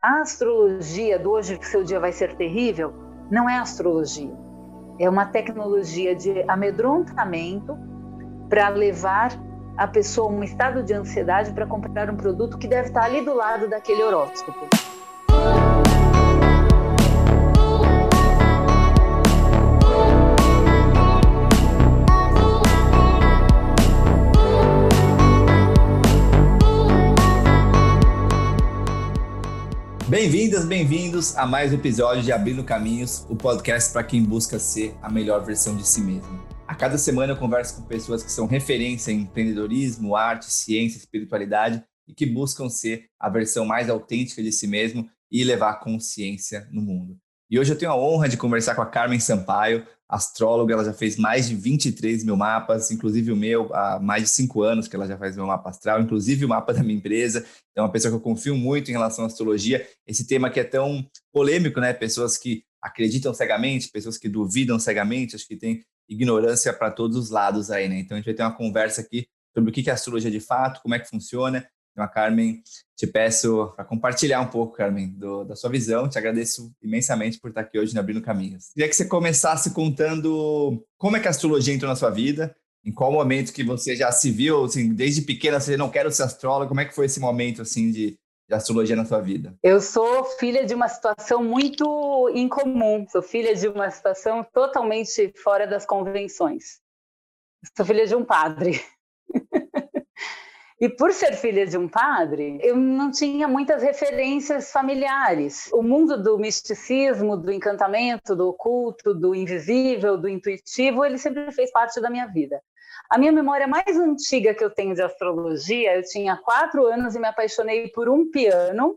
A astrologia do hoje que seu dia vai ser terrível não é astrologia. É uma tecnologia de amedrontamento para levar a pessoa a um estado de ansiedade para comprar um produto que deve estar ali do lado daquele horóscopo. Bem-vindas, bem-vindos a mais um episódio de Abrindo Caminhos, o podcast para quem busca ser a melhor versão de si mesmo. A cada semana eu converso com pessoas que são referência em empreendedorismo, arte, ciência, espiritualidade e que buscam ser a versão mais autêntica de si mesmo e levar consciência no mundo. E hoje eu tenho a honra de conversar com a Carmen Sampaio, astróloga, ela já fez mais de 23 mil mapas, inclusive o meu, há mais de cinco anos que ela já faz meu mapa astral, inclusive o mapa da minha empresa. É uma pessoa que eu confio muito em relação à astrologia. Esse tema que é tão polêmico, né? Pessoas que acreditam cegamente, pessoas que duvidam cegamente, acho que tem ignorância para todos os lados aí, né? Então a gente vai ter uma conversa aqui sobre o que é astrologia de fato, como é que funciona, então, a Carmen, te peço para compartilhar um pouco, Carmen, do, da sua visão. Te agradeço imensamente por estar aqui hoje no Abrindo Caminhos. Queria que você começasse contando como é que a astrologia entrou na sua vida, em qual momento que você já se viu, assim, desde pequena, você não quero ser astróloga, como é que foi esse momento, assim, de, de astrologia na sua vida? Eu sou filha de uma situação muito incomum, sou filha de uma situação totalmente fora das convenções. Sou filha de um padre. E por ser filha de um padre, eu não tinha muitas referências familiares. O mundo do misticismo, do encantamento, do oculto, do invisível, do intuitivo, ele sempre fez parte da minha vida. A minha memória mais antiga que eu tenho de astrologia, eu tinha quatro anos e me apaixonei por um piano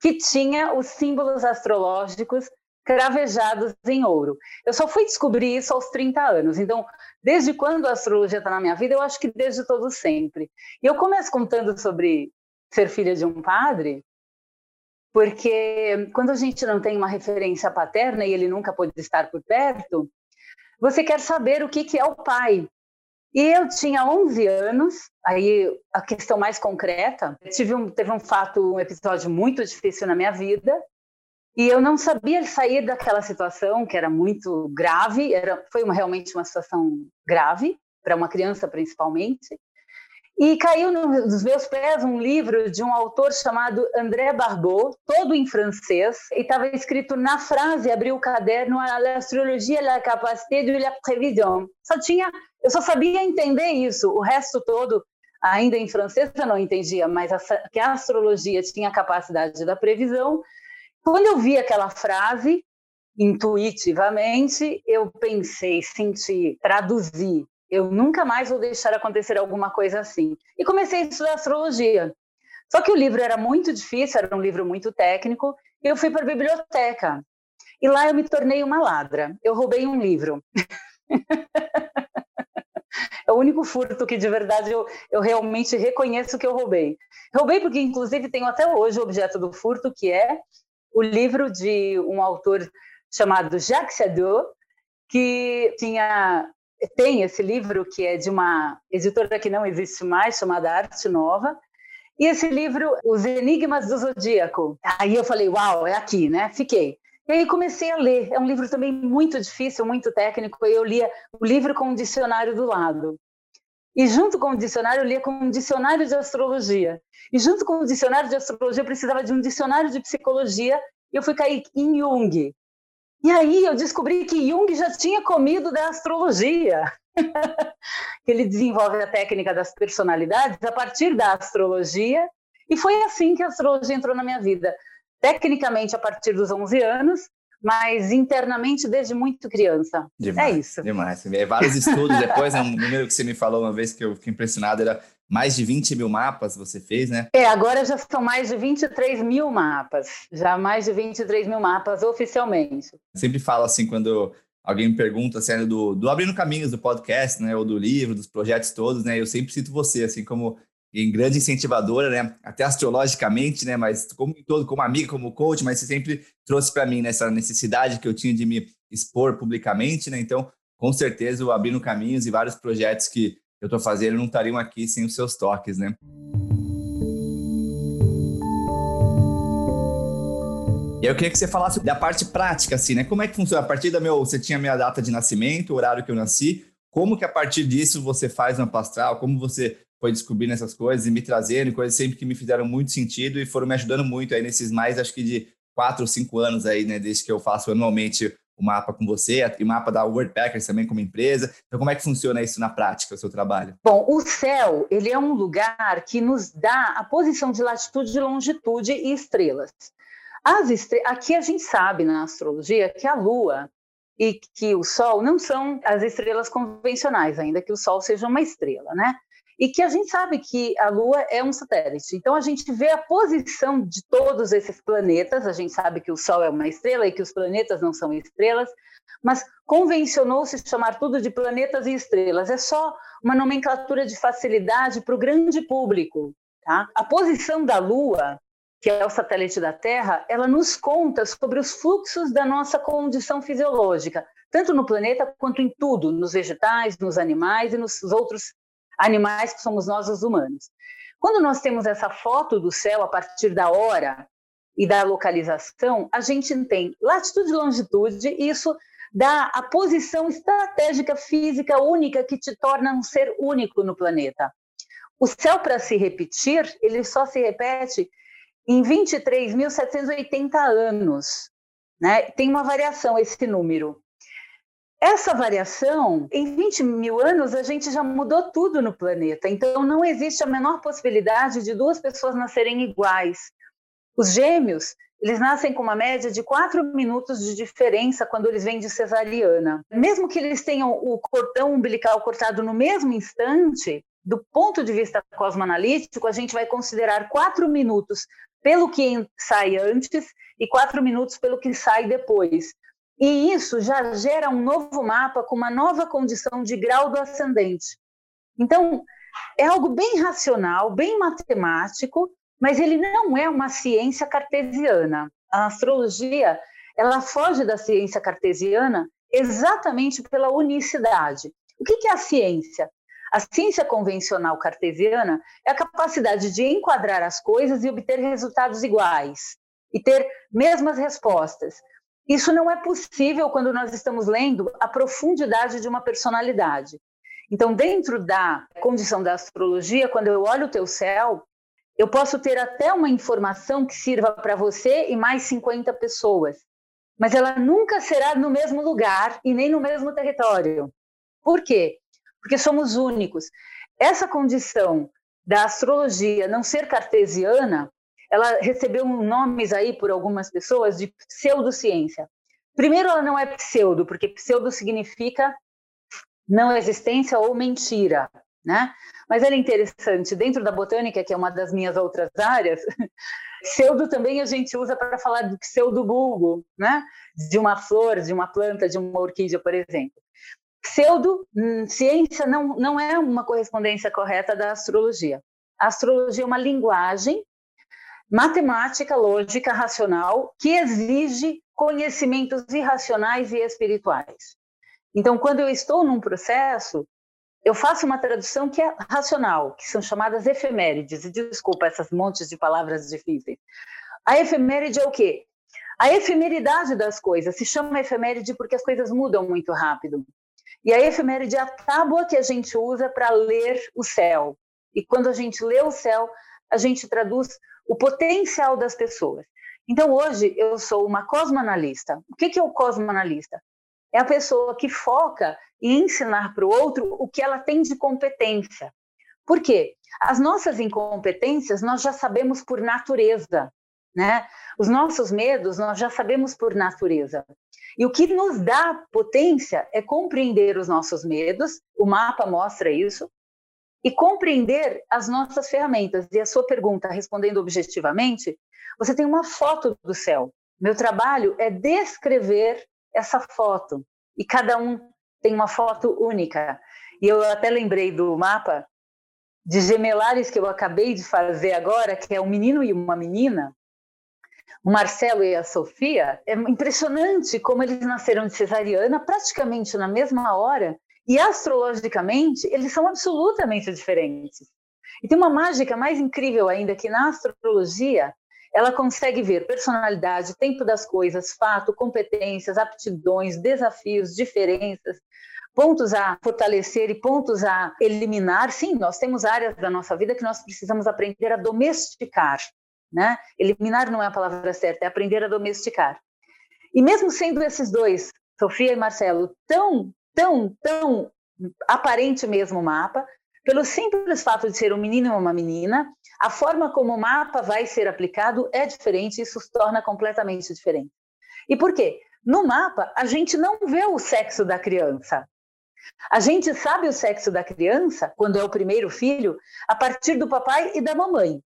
que tinha os símbolos astrológicos cravejados em ouro. Eu só fui descobrir isso aos 30 anos. Então, desde quando a astrologia está na minha vida? Eu acho que desde todo sempre. E eu começo contando sobre ser filha de um padre, porque quando a gente não tem uma referência paterna e ele nunca pôde estar por perto, você quer saber o que, que é o pai. E eu tinha 11 anos, aí a questão mais concreta, tive um, teve um fato, um episódio muito difícil na minha vida, e eu não sabia sair daquela situação que era muito grave, era, foi uma, realmente uma situação grave, para uma criança principalmente. E caiu nos meus pés um livro de um autor chamado André Barbeau, todo em francês, e estava escrito na frase, abri o caderno, a astrologia, la capacité de la prévision. Só tinha, eu só sabia entender isso, o resto todo, ainda em francês, eu não entendia, mas a, que a astrologia tinha a capacidade da previsão, quando eu vi aquela frase, intuitivamente, eu pensei, senti, traduzi. Eu nunca mais vou deixar acontecer alguma coisa assim. E comecei a estudar astrologia. Só que o livro era muito difícil, era um livro muito técnico, e eu fui para a biblioteca. E lá eu me tornei uma ladra. Eu roubei um livro. é o único furto que de verdade eu, eu realmente reconheço que eu roubei. Roubei porque, inclusive, tenho até hoje o objeto do furto, que é o livro de um autor chamado Jacques Chadeau, que tinha tem esse livro que é de uma editora que não existe mais, chamada Arte Nova, e esse livro, Os Enigmas do Zodíaco. Aí eu falei, uau, é aqui, né? Fiquei. E aí comecei a ler. É um livro também muito difícil, muito técnico. Eu lia o livro com um dicionário do lado. E junto com o dicionário, eu lia com um dicionário de astrologia. E junto com o dicionário de astrologia, eu precisava de um dicionário de psicologia. E eu fui cair em Jung. E aí eu descobri que Jung já tinha comido da astrologia. que ele desenvolve a técnica das personalidades a partir da astrologia. E foi assim que a astrologia entrou na minha vida. Tecnicamente, a partir dos 11 anos, mas internamente desde muito criança. Demais, é isso. Demais. É, vários estudos depois, né, um número que você me falou uma vez que eu fiquei impressionado era mais de 20 mil mapas você fez, né? É, agora já são mais de 23 mil mapas. Já mais de 23 mil mapas oficialmente. Sempre falo assim, quando alguém me pergunta assim, é do, do Abrindo Caminhos, do podcast, né? Ou do livro, dos projetos todos, né? Eu sempre cito você, assim, como em grande incentivadora, né? Até astrologicamente, né? Mas como todo, como amiga, como coach, mas você sempre trouxe para mim nessa necessidade que eu tinha de me expor publicamente, né? Então, com certeza, o Abrindo Caminhos e vários projetos que eu estou fazendo não estariam aqui sem os seus toques, né? E eu queria que você falasse da parte prática, assim, né? Como é que funciona? A partir da meu, você tinha a minha data de nascimento, o horário que eu nasci, como que a partir disso você faz uma pastral? Como você foi descobrindo essas coisas e me trazendo coisas sempre que me fizeram muito sentido e foram me ajudando muito aí nesses mais, acho que de quatro ou cinco anos aí, né? Desde que eu faço anualmente o mapa com você, e o mapa da Wordpackers também como empresa. Então, como é que funciona isso na prática, o seu trabalho? Bom, o céu, ele é um lugar que nos dá a posição de latitude, longitude e estrelas. As estre... Aqui a gente sabe na astrologia que a Lua e que o Sol não são as estrelas convencionais, ainda que o Sol seja uma estrela, né? E que a gente sabe que a Lua é um satélite. Então a gente vê a posição de todos esses planetas, a gente sabe que o Sol é uma estrela e que os planetas não são estrelas, mas convencionou-se chamar tudo de planetas e estrelas. É só uma nomenclatura de facilidade para o grande público. Tá? A posição da Lua, que é o satélite da Terra, ela nos conta sobre os fluxos da nossa condição fisiológica, tanto no planeta quanto em tudo, nos vegetais, nos animais e nos outros animais que somos nós, os humanos. Quando nós temos essa foto do céu a partir da hora e da localização, a gente tem latitude e longitude, e isso dá a posição estratégica física única que te torna um ser único no planeta. O céu, para se repetir, ele só se repete em 23.780 anos. Né? Tem uma variação esse número. Essa variação, em 20 mil anos, a gente já mudou tudo no planeta. Então, não existe a menor possibilidade de duas pessoas nascerem iguais. Os gêmeos, eles nascem com uma média de quatro minutos de diferença quando eles vêm de cesariana. Mesmo que eles tenham o cordão umbilical cortado no mesmo instante, do ponto de vista cosmoanalítico, a gente vai considerar quatro minutos pelo que sai antes e quatro minutos pelo que sai depois. E isso já gera um novo mapa com uma nova condição de grau do ascendente. Então, é algo bem racional, bem matemático, mas ele não é uma ciência cartesiana. A astrologia, ela foge da ciência cartesiana exatamente pela unicidade. O que é a ciência? A ciência convencional cartesiana é a capacidade de enquadrar as coisas e obter resultados iguais e ter mesmas respostas. Isso não é possível quando nós estamos lendo a profundidade de uma personalidade. Então, dentro da condição da astrologia, quando eu olho o teu céu, eu posso ter até uma informação que sirva para você e mais 50 pessoas, mas ela nunca será no mesmo lugar e nem no mesmo território. Por quê? Porque somos únicos. Essa condição da astrologia não ser cartesiana ela recebeu nomes aí por algumas pessoas de pseudociência. Primeiro, ela não é pseudo, porque pseudo significa não existência ou mentira, né? Mas ela é interessante. Dentro da botânica, que é uma das minhas outras áreas, pseudo também a gente usa para falar do pseudobulbo, né? De uma flor, de uma planta, de uma orquídea, por exemplo. Pseudo, hum, ciência não, não é uma correspondência correta da astrologia. A astrologia é uma linguagem matemática, lógica, racional, que exige conhecimentos irracionais e espirituais. Então, quando eu estou num processo, eu faço uma tradução que é racional, que são chamadas efemérides, e desculpa essas montes de palavras difíceis. A efeméride é o quê? A efemeridade das coisas. Se chama efeméride porque as coisas mudam muito rápido. E a efeméride é a tábua que a gente usa para ler o céu. E quando a gente lê o céu, a gente traduz o potencial das pessoas. Então, hoje, eu sou uma cosmoanalista. O que é o cosmoanalista? É a pessoa que foca em ensinar para o outro o que ela tem de competência. Por quê? As nossas incompetências nós já sabemos por natureza, né? Os nossos medos nós já sabemos por natureza. E o que nos dá potência é compreender os nossos medos, o mapa mostra isso, e compreender as nossas ferramentas. E a sua pergunta, respondendo objetivamente, você tem uma foto do céu. Meu trabalho é descrever essa foto. E cada um tem uma foto única. E eu até lembrei do mapa de gemelares que eu acabei de fazer agora, que é um menino e uma menina, o Marcelo e a Sofia. É impressionante como eles nasceram de cesariana praticamente na mesma hora e astrologicamente, eles são absolutamente diferentes. E tem uma mágica mais incrível ainda que na astrologia, ela consegue ver personalidade, tempo das coisas, fato, competências, aptidões, desafios, diferenças, pontos a fortalecer e pontos a eliminar. Sim, nós temos áreas da nossa vida que nós precisamos aprender a domesticar. Né? Eliminar não é a palavra certa, é aprender a domesticar. E mesmo sendo esses dois, Sofia e Marcelo, tão, tão, tão aparente mesmo mapa, pelo simples fato de ser um menino e uma menina, a forma como o mapa vai ser aplicado é diferente, isso se torna completamente diferente. E por quê? No mapa, a gente não vê o sexo da criança. A gente sabe o sexo da criança, quando é o primeiro filho, a partir do papai e da mamãe.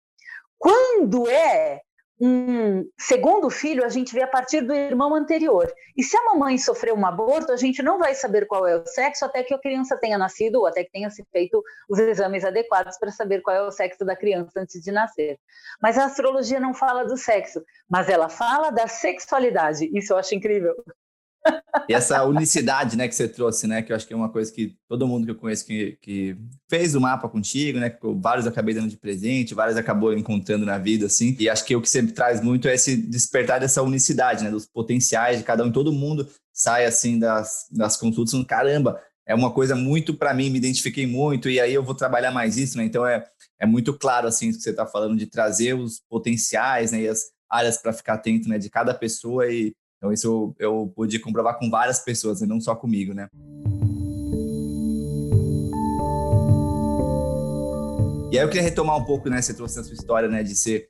Quando é um segundo filho, a gente vê a partir do irmão anterior. E se a mamãe sofreu um aborto, a gente não vai saber qual é o sexo até que a criança tenha nascido ou até que tenha se feito os exames adequados para saber qual é o sexo da criança antes de nascer. Mas a astrologia não fala do sexo, mas ela fala da sexualidade. Isso eu acho incrível. E essa unicidade, né, que você trouxe, né, que eu acho que é uma coisa que todo mundo que eu conheço que, que fez o mapa contigo, né, vários eu acabei dando de presente, vários acabou encontrando na vida, assim, e acho que o que sempre traz muito é esse despertar dessa unicidade, né, dos potenciais de cada um, todo mundo sai, assim, das, das consultas, falando, caramba, é uma coisa muito para mim, me identifiquei muito, e aí eu vou trabalhar mais isso, né, então é, é muito claro, assim, isso que você está falando, de trazer os potenciais, né, e as áreas para ficar atento, né, de cada pessoa e então, isso eu, eu pude comprovar com várias pessoas, e não só comigo, né? E aí eu queria retomar um pouco, né? Você trouxe a sua história, né? De ser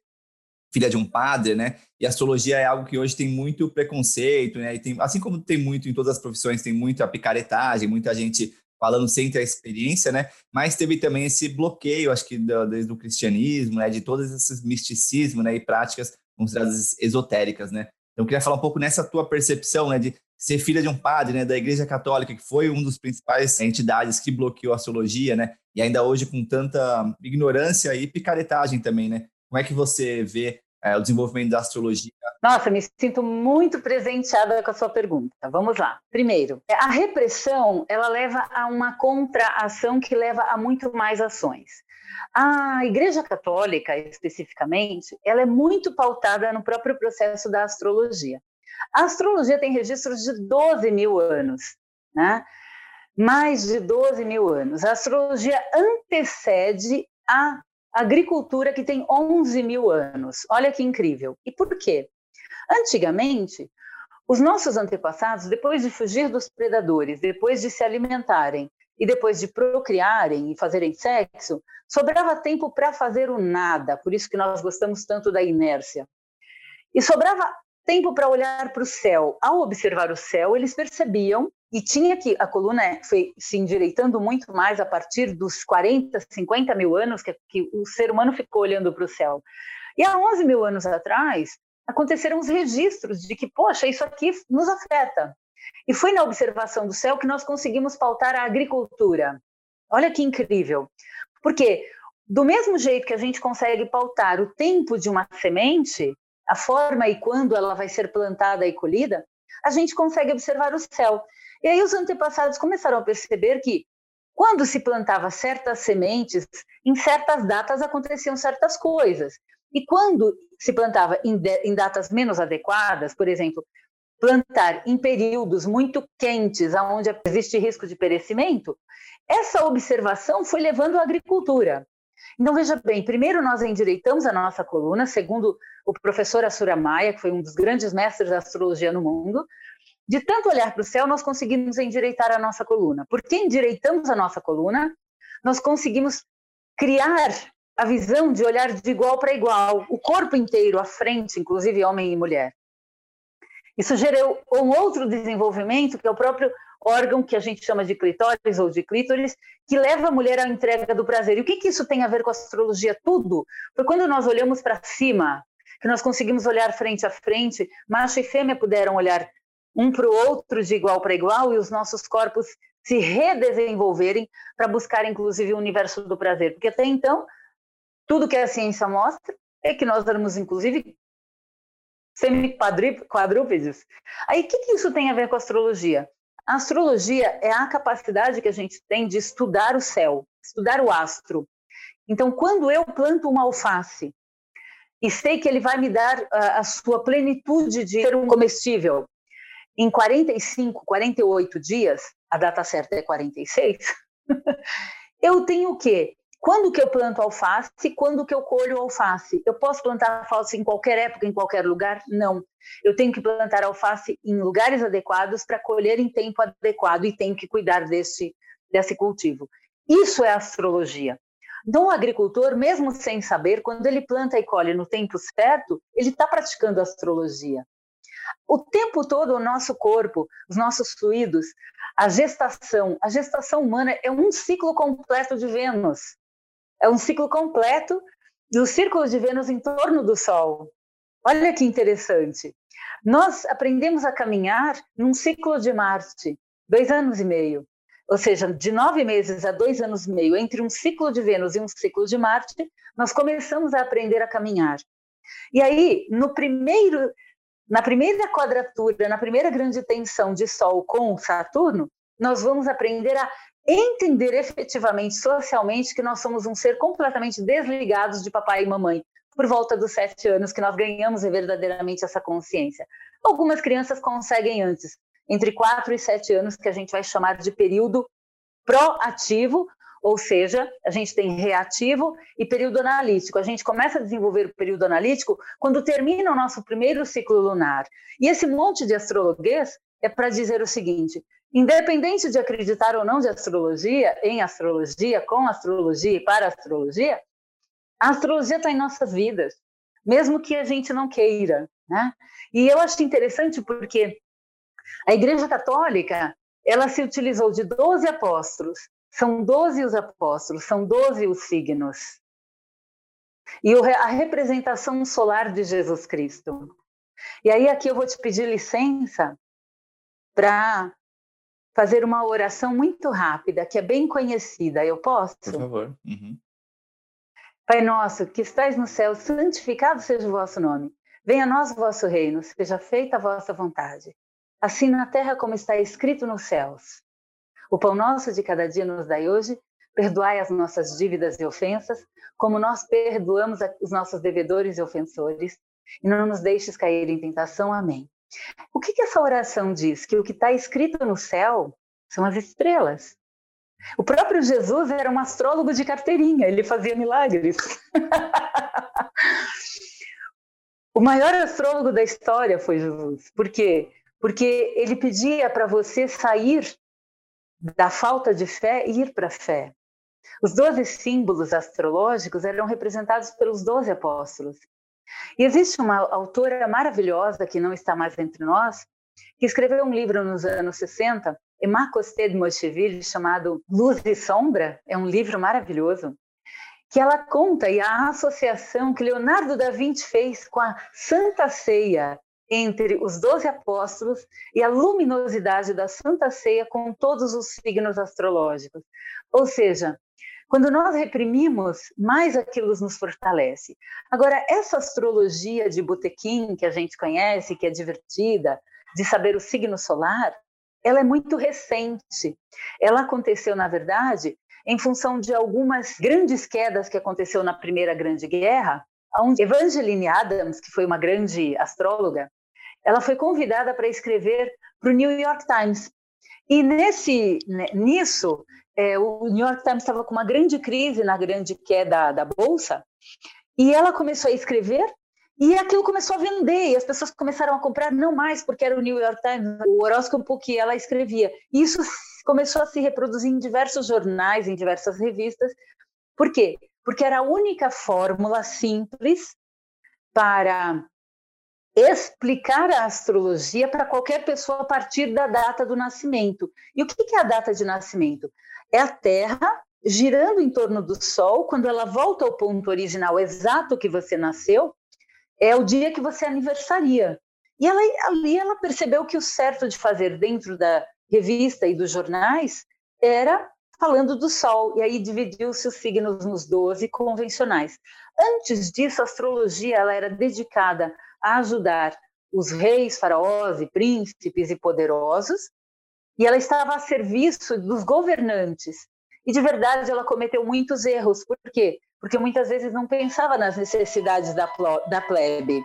filha de um padre, né? E astrologia é algo que hoje tem muito preconceito, né? E tem, assim como tem muito em todas as profissões, tem muita picaretagem, muita gente falando sem ter a experiência, né? Mas teve também esse bloqueio, acho que desde o cristianismo, né? De todos esses misticismos, né? E práticas consideradas esotéricas, né? Então, eu queria falar um pouco nessa tua percepção, né, de ser filha de um padre, né, da Igreja Católica, que foi um dos principais entidades que bloqueou a astrologia, né, e ainda hoje com tanta ignorância e picaretagem também, né? Como é que você vê é, o desenvolvimento da astrologia? Nossa, me sinto muito presenteada com a sua pergunta. Vamos lá. Primeiro, a repressão, ela leva a uma contra-ação que leva a muito mais ações. A Igreja Católica, especificamente, ela é muito pautada no próprio processo da astrologia. A astrologia tem registros de 12 mil anos, né? mais de 12 mil anos. A astrologia antecede a agricultura, que tem 11 mil anos. Olha que incrível. E por quê? Antigamente, os nossos antepassados, depois de fugir dos predadores, depois de se alimentarem e depois de procriarem e fazerem sexo, sobrava tempo para fazer o nada, por isso que nós gostamos tanto da inércia. E sobrava tempo para olhar para o céu. Ao observar o céu, eles percebiam, e tinha que a coluna foi se endireitando muito mais a partir dos 40, 50 mil anos que, que o ser humano ficou olhando para o céu. E há 11 mil anos atrás, aconteceram os registros de que, poxa, isso aqui nos afeta. E foi na observação do céu que nós conseguimos pautar a agricultura. Olha que incrível. Porque do mesmo jeito que a gente consegue pautar o tempo de uma semente, a forma e quando ela vai ser plantada e colhida, a gente consegue observar o céu. E aí os antepassados começaram a perceber que quando se plantava certas sementes, em certas datas aconteciam certas coisas. E quando se plantava em, de, em datas menos adequadas, por exemplo, plantar em períodos muito quentes, onde existe risco de perecimento, essa observação foi levando à agricultura. Então, veja bem, primeiro nós endireitamos a nossa coluna, segundo o professor Asura Maia, que foi um dos grandes mestres da astrologia no mundo, de tanto olhar para o céu, nós conseguimos endireitar a nossa coluna. Porque endireitamos a nossa coluna, nós conseguimos criar a visão de olhar de igual para igual, o corpo inteiro, à frente, inclusive homem e mulher. Isso gerou um outro desenvolvimento, que é o próprio órgão que a gente chama de clitóris ou de clítoris, que leva a mulher à entrega do prazer. E o que, que isso tem a ver com a astrologia? Tudo. Foi quando nós olhamos para cima, que nós conseguimos olhar frente a frente, macho e fêmea puderam olhar um para o outro de igual para igual e os nossos corpos se redesenvolverem para buscar, inclusive, o universo do prazer. Porque até então, tudo que a ciência mostra é que nós éramos, inclusive, semi-quadrúpedes. Aí, o que, que isso tem a ver com astrologia? A astrologia é a capacidade que a gente tem de estudar o céu, estudar o astro. Então, quando eu planto uma alface e sei que ele vai me dar a, a sua plenitude de ser um comestível em 45, 48 dias, a data certa é 46, eu tenho o quê? Quando que eu planto alface? Quando que eu colho alface? Eu posso plantar alface em qualquer época, em qualquer lugar? Não. Eu tenho que plantar alface em lugares adequados para colher em tempo adequado e tenho que cuidar desse, desse cultivo. Isso é astrologia. Então, o agricultor, mesmo sem saber, quando ele planta e colhe no tempo certo, ele está praticando astrologia. O tempo todo, o nosso corpo, os nossos fluidos, a gestação, a gestação humana é um ciclo completo de Vênus. É um ciclo completo do círculo de Vênus em torno do Sol. Olha que interessante. Nós aprendemos a caminhar num ciclo de Marte, dois anos e meio. Ou seja, de nove meses a dois anos e meio, entre um ciclo de Vênus e um ciclo de Marte, nós começamos a aprender a caminhar. E aí, no primeiro, na primeira quadratura, na primeira grande tensão de Sol com Saturno, nós vamos aprender a entender efetivamente, socialmente, que nós somos um ser completamente desligados de papai e mamãe, por volta dos sete anos que nós ganhamos verdadeiramente essa consciência. Algumas crianças conseguem antes, entre quatro e sete anos, que a gente vai chamar de período proativo, ou seja, a gente tem reativo e período analítico. A gente começa a desenvolver o período analítico quando termina o nosso primeiro ciclo lunar. E esse monte de astrologuês é para dizer o seguinte: independente de acreditar ou não de astrologia, em astrologia, com astrologia e para astrologia, a astrologia está em nossas vidas, mesmo que a gente não queira. Né? E eu acho interessante porque a Igreja Católica ela se utilizou de 12 apóstolos são 12 os apóstolos, são 12 os signos. E a representação solar de Jesus Cristo. E aí aqui eu vou te pedir licença para fazer uma oração muito rápida, que é bem conhecida. Eu posso? Por favor. Uhum. Pai nosso, que estais no céu, santificado seja o vosso nome. Venha a nós o vosso reino, seja feita a vossa vontade, assim na terra como está escrito nos céus. O pão nosso de cada dia nos dai hoje, perdoai as nossas dívidas e ofensas, como nós perdoamos os nossos devedores e ofensores, e não nos deixes cair em tentação. Amém. O que, que essa oração diz? Que o que está escrito no céu são as estrelas. O próprio Jesus era um astrólogo de carteirinha, ele fazia milagres. o maior astrólogo da história foi Jesus. Por quê? Porque ele pedia para você sair da falta de fé e ir para a fé. Os doze símbolos astrológicos eram representados pelos doze apóstolos. E existe uma autora maravilhosa que não está mais entre nós, que escreveu um livro nos anos 60, Emma Costé de Mocheville, chamado Luz e Sombra, é um livro maravilhoso, que ela conta a associação que Leonardo da Vinci fez com a Santa Ceia entre os doze apóstolos e a luminosidade da Santa Ceia com todos os signos astrológicos. Ou seja, quando nós reprimimos, mais aquilo nos fortalece. Agora, essa astrologia de botequim que a gente conhece, que é divertida, de saber o signo solar, ela é muito recente. Ela aconteceu, na verdade, em função de algumas grandes quedas que aconteceu na Primeira Grande Guerra, onde Evangeline Adams, que foi uma grande astróloga, ela foi convidada para escrever para o New York Times. E nesse, nisso, é, o New York Times estava com uma grande crise na grande queda da bolsa, e ela começou a escrever e aquilo começou a vender, e as pessoas começaram a comprar, não mais porque era o New York Times, o horóscopo que ela escrevia. Isso começou a se reproduzir em diversos jornais, em diversas revistas. Por quê? Porque era a única fórmula simples para explicar a astrologia para qualquer pessoa a partir da data do nascimento. E o que é a data de nascimento? É a Terra girando em torno do Sol, quando ela volta ao ponto original exato que você nasceu, é o dia que você aniversaria. E ela, ali ela percebeu que o certo de fazer dentro da revista e dos jornais era falando do Sol, e aí dividiu-se os signos nos 12 convencionais. Antes disso, a astrologia ela era dedicada a ajudar os reis, faraós e príncipes e poderosos, e ela estava a serviço dos governantes. E de verdade ela cometeu muitos erros. Por quê? Porque muitas vezes não pensava nas necessidades da, da plebe.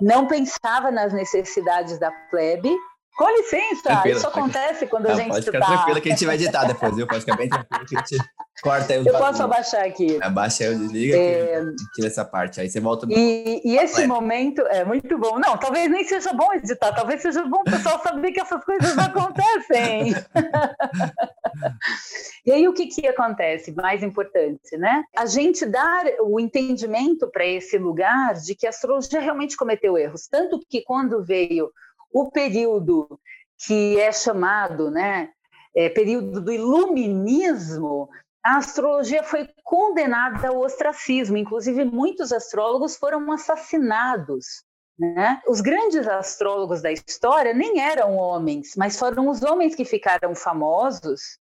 Não pensava nas necessidades da plebe com licença, tranquila, isso acontece quando não, a gente pode ficar tá... tranquila que a gente vai editar depois, viu? Pode ficar bem tranquilo que a gente corta aí Eu posso abaixar aqui. Abaixa aí, desliga é... tira essa parte, aí você volta... E, e esse momento é muito bom. Não, talvez nem seja bom editar, talvez seja bom o pessoal saber que essas coisas acontecem. e aí o que que acontece? Mais importante, né? A gente dar o entendimento para esse lugar de que a astrologia realmente cometeu erros. Tanto que quando veio o período que é chamado, né, é, período do iluminismo, a astrologia foi condenada ao ostracismo. Inclusive, muitos astrólogos foram assassinados. Né? Os grandes astrólogos da história nem eram homens, mas foram os homens que ficaram famosos.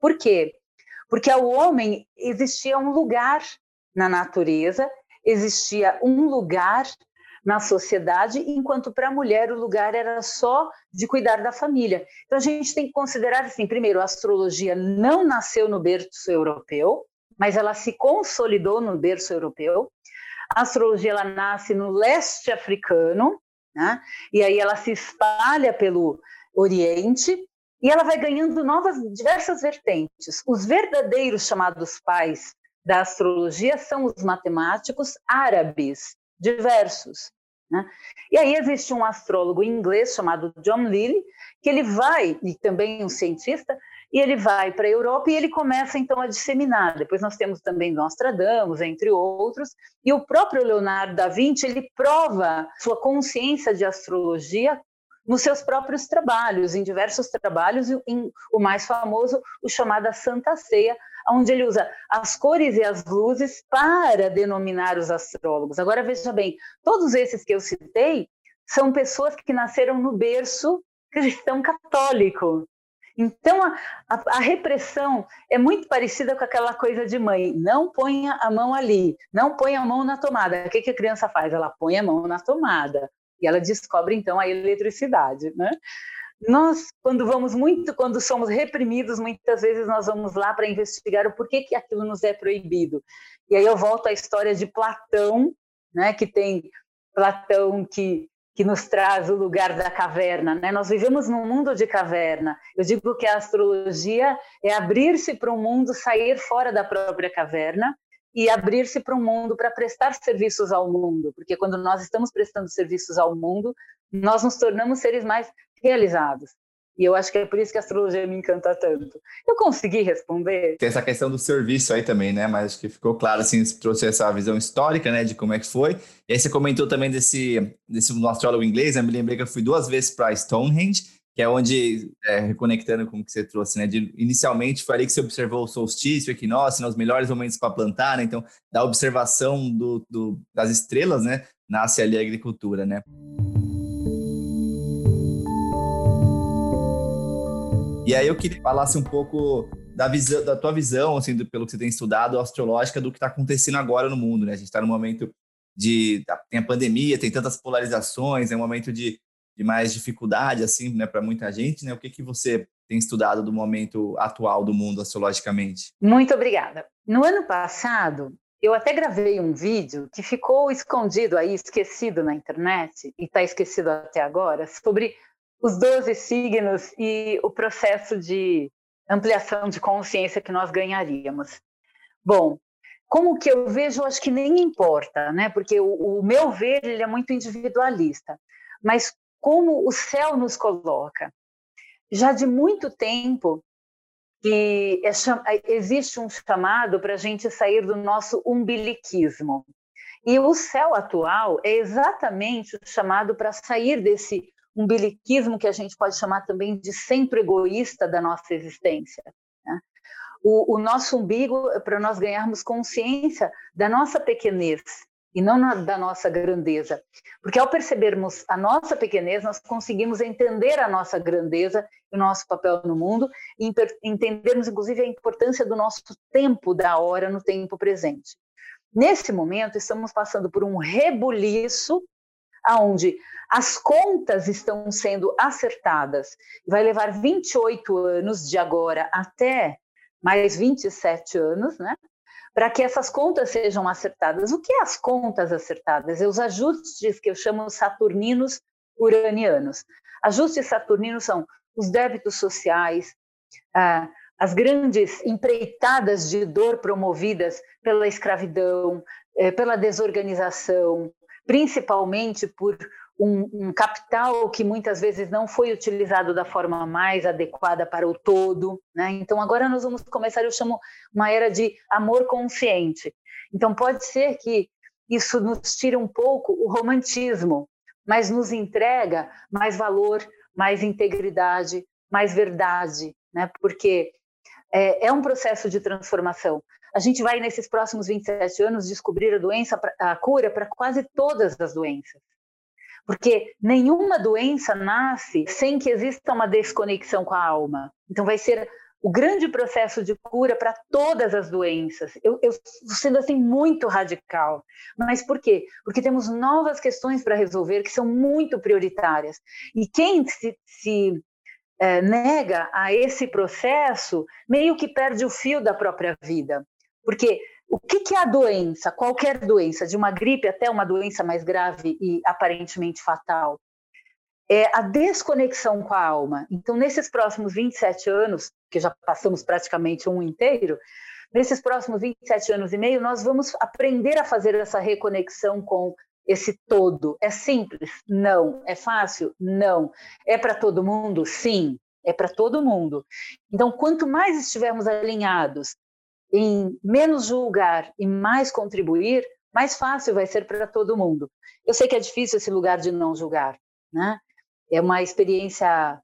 Por quê? Porque ao homem existia um lugar na natureza, existia um lugar na sociedade, enquanto para a mulher o lugar era só de cuidar da família. Então a gente tem que considerar assim, primeiro, a astrologia não nasceu no berço europeu, mas ela se consolidou no berço europeu. A astrologia ela nasce no leste africano, né? e aí ela se espalha pelo Oriente e ela vai ganhando novas, diversas vertentes. Os verdadeiros chamados pais da astrologia são os matemáticos árabes, diversos. Né? E aí existe um astrólogo inglês chamado John Lilly, que ele vai, e também um cientista, e ele vai para a Europa e ele começa então a disseminar. Depois nós temos também Nostradamus, entre outros, e o próprio Leonardo da Vinci, ele prova sua consciência de astrologia nos seus próprios trabalhos, em diversos trabalhos, em, o mais famoso, o chamado Santa Ceia, onde ele usa as cores e as luzes para denominar os astrólogos. Agora veja bem, todos esses que eu citei são pessoas que nasceram no berço cristão católico. Então, a, a, a, repressão é muito parecida com aquela coisa de mãe: não ponha a mão ali, não ponha a mão na tomada. O que, que a criança faz? Ela põe a mão na tomada e ela descobre então a eletricidade, né? Nós, quando vamos muito, quando somos reprimidos, muitas vezes nós vamos lá para investigar o porquê que aquilo nos é proibido. E aí eu volto à história de Platão, né, que tem Platão que que nos traz o lugar da caverna, né? Nós vivemos num mundo de caverna. Eu digo que a astrologia é abrir-se para um mundo, sair fora da própria caverna e abrir-se para um mundo para prestar serviços ao mundo, porque quando nós estamos prestando serviços ao mundo, nós nos tornamos seres mais realizados. E eu acho que é por isso que a astrologia me encanta tanto. Eu consegui responder? Tem essa questão do serviço aí também, né? Mas acho que ficou claro, assim, trouxe essa visão histórica, né, de como é que foi. E aí você comentou também desse, desse astrólogo inglês, né? Me lembrei que eu fui duas vezes para Stonehenge, que é onde, é, reconectando com o que você trouxe, né? De, inicialmente foi ali que você observou o solstício, o equinócio, né, os melhores momentos para plantar, né? Então, da observação do, do, das estrelas, né? Nasce ali a agricultura, né? E aí eu queria que falasse um pouco da, visão, da tua visão, assim, do, pelo que você tem estudado, astrológica, do que está acontecendo agora no mundo, né? A gente está no momento de... tem a pandemia, tem tantas polarizações, é um momento de, de mais dificuldade, assim, né, para muita gente, né? O que, que você tem estudado do momento atual do mundo astrologicamente? Muito obrigada. No ano passado, eu até gravei um vídeo que ficou escondido aí, esquecido na internet, e está esquecido até agora, sobre os 12 signos e o processo de ampliação de consciência que nós ganharíamos. Bom, como que eu vejo, acho que nem importa, né? Porque o, o meu ver ele é muito individualista. Mas como o céu nos coloca, já de muito tempo que é, existe um chamado para a gente sair do nosso umbiliquismo. E o céu atual é exatamente o chamado para sair desse umbiliquismo que a gente pode chamar também de centro egoísta da nossa existência. Né? O, o, nosso umbigo é para nós ganharmos consciência da nossa pequenez e não na, da nossa grandeza. Porque ao percebermos a nossa pequenez, nós conseguimos entender a nossa grandeza e o nosso papel no mundo e entendermos, inclusive, a importância do nosso tempo, da hora, no tempo presente. Nesse momento, estamos passando por um rebuliço aonde as contas estão sendo acertadas. Vai levar 28 anos de agora até mais 27 anos, né? Para que essas contas sejam acertadas. O que é as contas acertadas? É os ajustes que eu chamo saturninos uranianos. Ajustes saturninos são os débitos sociais, ah, as grandes empreitadas de dor promovidas pela escravidão, eh, pela desorganização, principalmente por um, um, capital que muitas vezes não foi utilizado da forma mais adequada para o todo. Né? Então, agora nós vamos começar, eu chamo uma era de amor consciente. Então, pode ser que isso nos tire um pouco o romantismo, mas nos entrega mais valor, mais integridade, mais verdade, né? porque é, é um processo de transformação. A gente vai, nesses próximos 27 anos, descobrir a doença, a cura para quase todas as doenças. Porque nenhuma doença nasce sem que exista uma desconexão com a alma. Então, vai ser o grande processo de cura para todas as doenças. Eu, eu sendo assim muito radical. Mas por quê? Porque temos novas questões para resolver que são muito prioritárias. E quem se, se é, nega a esse processo meio que perde o fio da própria vida. Porque o que, que é a doença? Qualquer doença, de uma gripe até uma doença mais grave e aparentemente fatal é a desconexão com a alma. Então, nesses próximos 27 anos, que já passamos praticamente um inteiro, nesses próximos 27 anos e meio, nós vamos aprender a fazer essa reconexão com esse todo. É simples? Não. É fácil? Não. É para todo mundo? Sim. É para todo mundo. Então, quanto mais estivermos alinhados em menos julgar e mais contribuir, mais fácil vai ser para todo mundo. Eu sei que é difícil esse lugar de não julgar, né? é uma experiência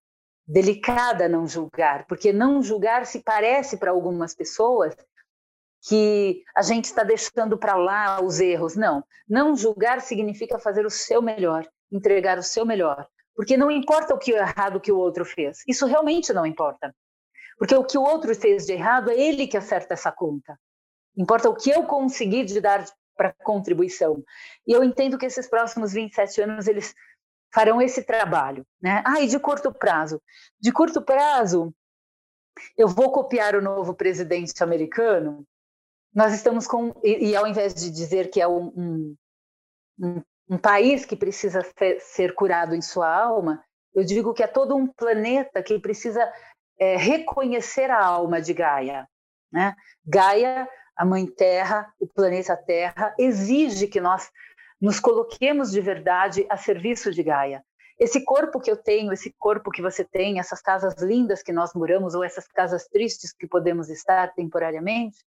delicada não julgar, porque não julgar se parece para algumas pessoas que a gente está deixando para lá os erros. Não, não julgar significa fazer o seu melhor, entregar o seu melhor, porque não importa o que é errado que o outro fez. Isso realmente não importa, porque o que o outro fez de errado é ele que acerta essa conta. Importa o que eu consegui de dar para contribuição. E eu entendo que esses próximos 27 anos eles farão esse trabalho. Né? Ah, e de curto prazo? De curto prazo, eu vou copiar o novo presidente americano. Nós estamos com. E, e ao invés de dizer que é um, um, um país que precisa ser, ser, curado em sua alma, eu digo que é todo um planeta que precisa é, reconhecer a alma de Gaia. Né? Gaia, a Mãe Terra, o planeta Terra, exige que nós nos coloquemos de verdade a serviço de Gaia. Esse corpo que eu tenho, esse corpo que você tem, essas casas lindas que nós moramos ou essas casas tristes que podemos estar temporariamente,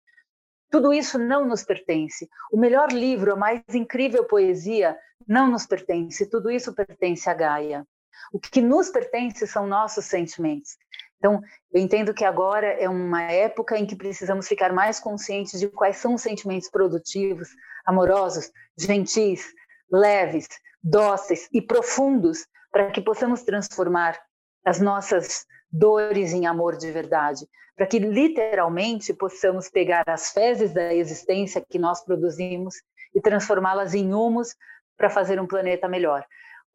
tudo isso não nos pertence. O melhor livro, a mais incrível poesia não nos pertence. Tudo isso pertence a Gaia. O que nos pertence são nossos sentimentos. Então, eu entendo que agora é uma época em que precisamos ficar mais conscientes de quais são os sentimentos produtivos, amorosos, gentis, leves, dóceis e profundos, para que possamos transformar as nossas dores em amor de verdade, para que literalmente possamos pegar as fezes da existência que nós produzimos e transformá-las em humus para fazer um planeta melhor.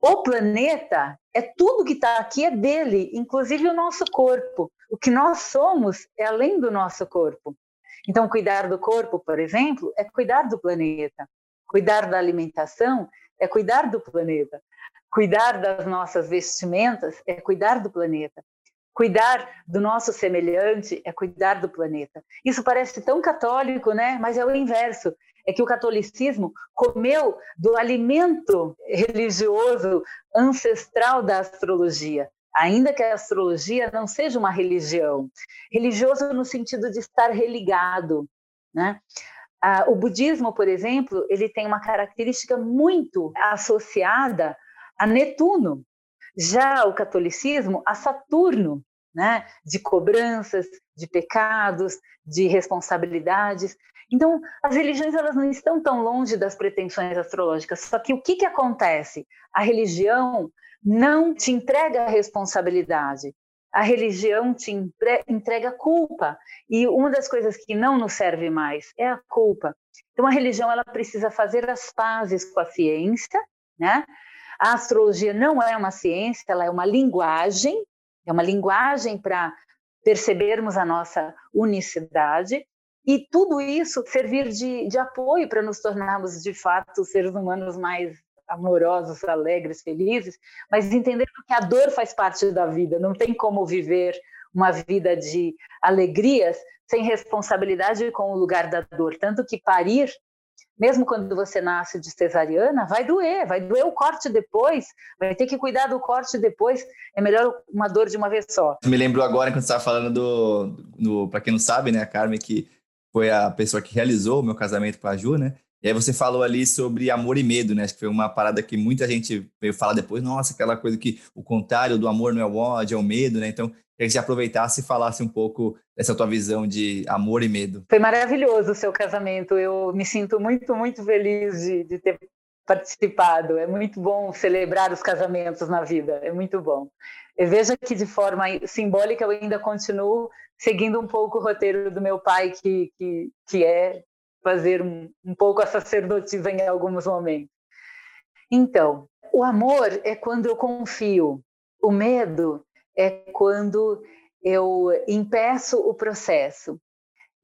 O planeta é tudo que está aqui é dele, inclusive o nosso corpo. O que nós somos é além do nosso corpo. Então, cuidar do corpo, por exemplo, é cuidar do planeta. Cuidar da alimentação é cuidar do planeta. Cuidar das nossas vestimentas é cuidar do planeta. Cuidar do nosso semelhante é cuidar do planeta. Isso parece tão católico, né? Mas é o inverso. É que o catolicismo comeu do alimento religioso ancestral da astrologia ainda que a astrologia não seja uma religião, religioso no sentido de estar religado, né? Ah, o budismo, por exemplo, ele tem uma característica muito associada a Netuno. Já o catolicismo, a Saturno, né? De cobranças, de pecados, de responsabilidades. Então, as religiões elas não estão tão longe das pretensões astrológicas. Só que o que, que acontece? A religião não te entrega a responsabilidade. A religião te entrega culpa. E uma das coisas que não nos serve mais é a culpa. Então, a religião ela precisa fazer as pazes com a ciência, né? A astrologia não é uma ciência, ela é uma linguagem, é uma linguagem para percebermos a nossa unicidade e tudo isso servir de, de apoio para nos tornarmos, de fato, seres humanos mais amorosos, alegres, felizes, mas entendendo que a dor faz parte da vida, não tem como viver uma vida de alegrias sem responsabilidade com o lugar da dor. Tanto que parir, mesmo quando você nasce de cesariana, vai doer, vai doer o corte depois, vai ter que cuidar do corte depois. É melhor uma dor de uma vez só. Me lembrou agora quando você estava falando do, do para quem não sabe, né, a Carmen que foi a pessoa que realizou o meu casamento com a Ju, né? E aí você falou ali sobre amor e medo, né? Acho que foi uma parada que muita gente veio falar depois, nossa, aquela coisa que o contrário do amor não é o ódio, é o medo, né? Então, queria que você aproveitasse e falasse um pouco dessa tua visão de amor e medo. Foi maravilhoso o seu casamento. Eu me sinto muito, muito feliz de, de ter participado. É muito bom celebrar os casamentos na vida, é muito bom. E veja que de forma simbólica eu ainda continuo seguindo um pouco o roteiro do meu pai, que, que, que é fazer um, um pouco a sacerdotisa em alguns momentos. Então, o amor é quando eu confio, o medo é quando eu impeço o processo.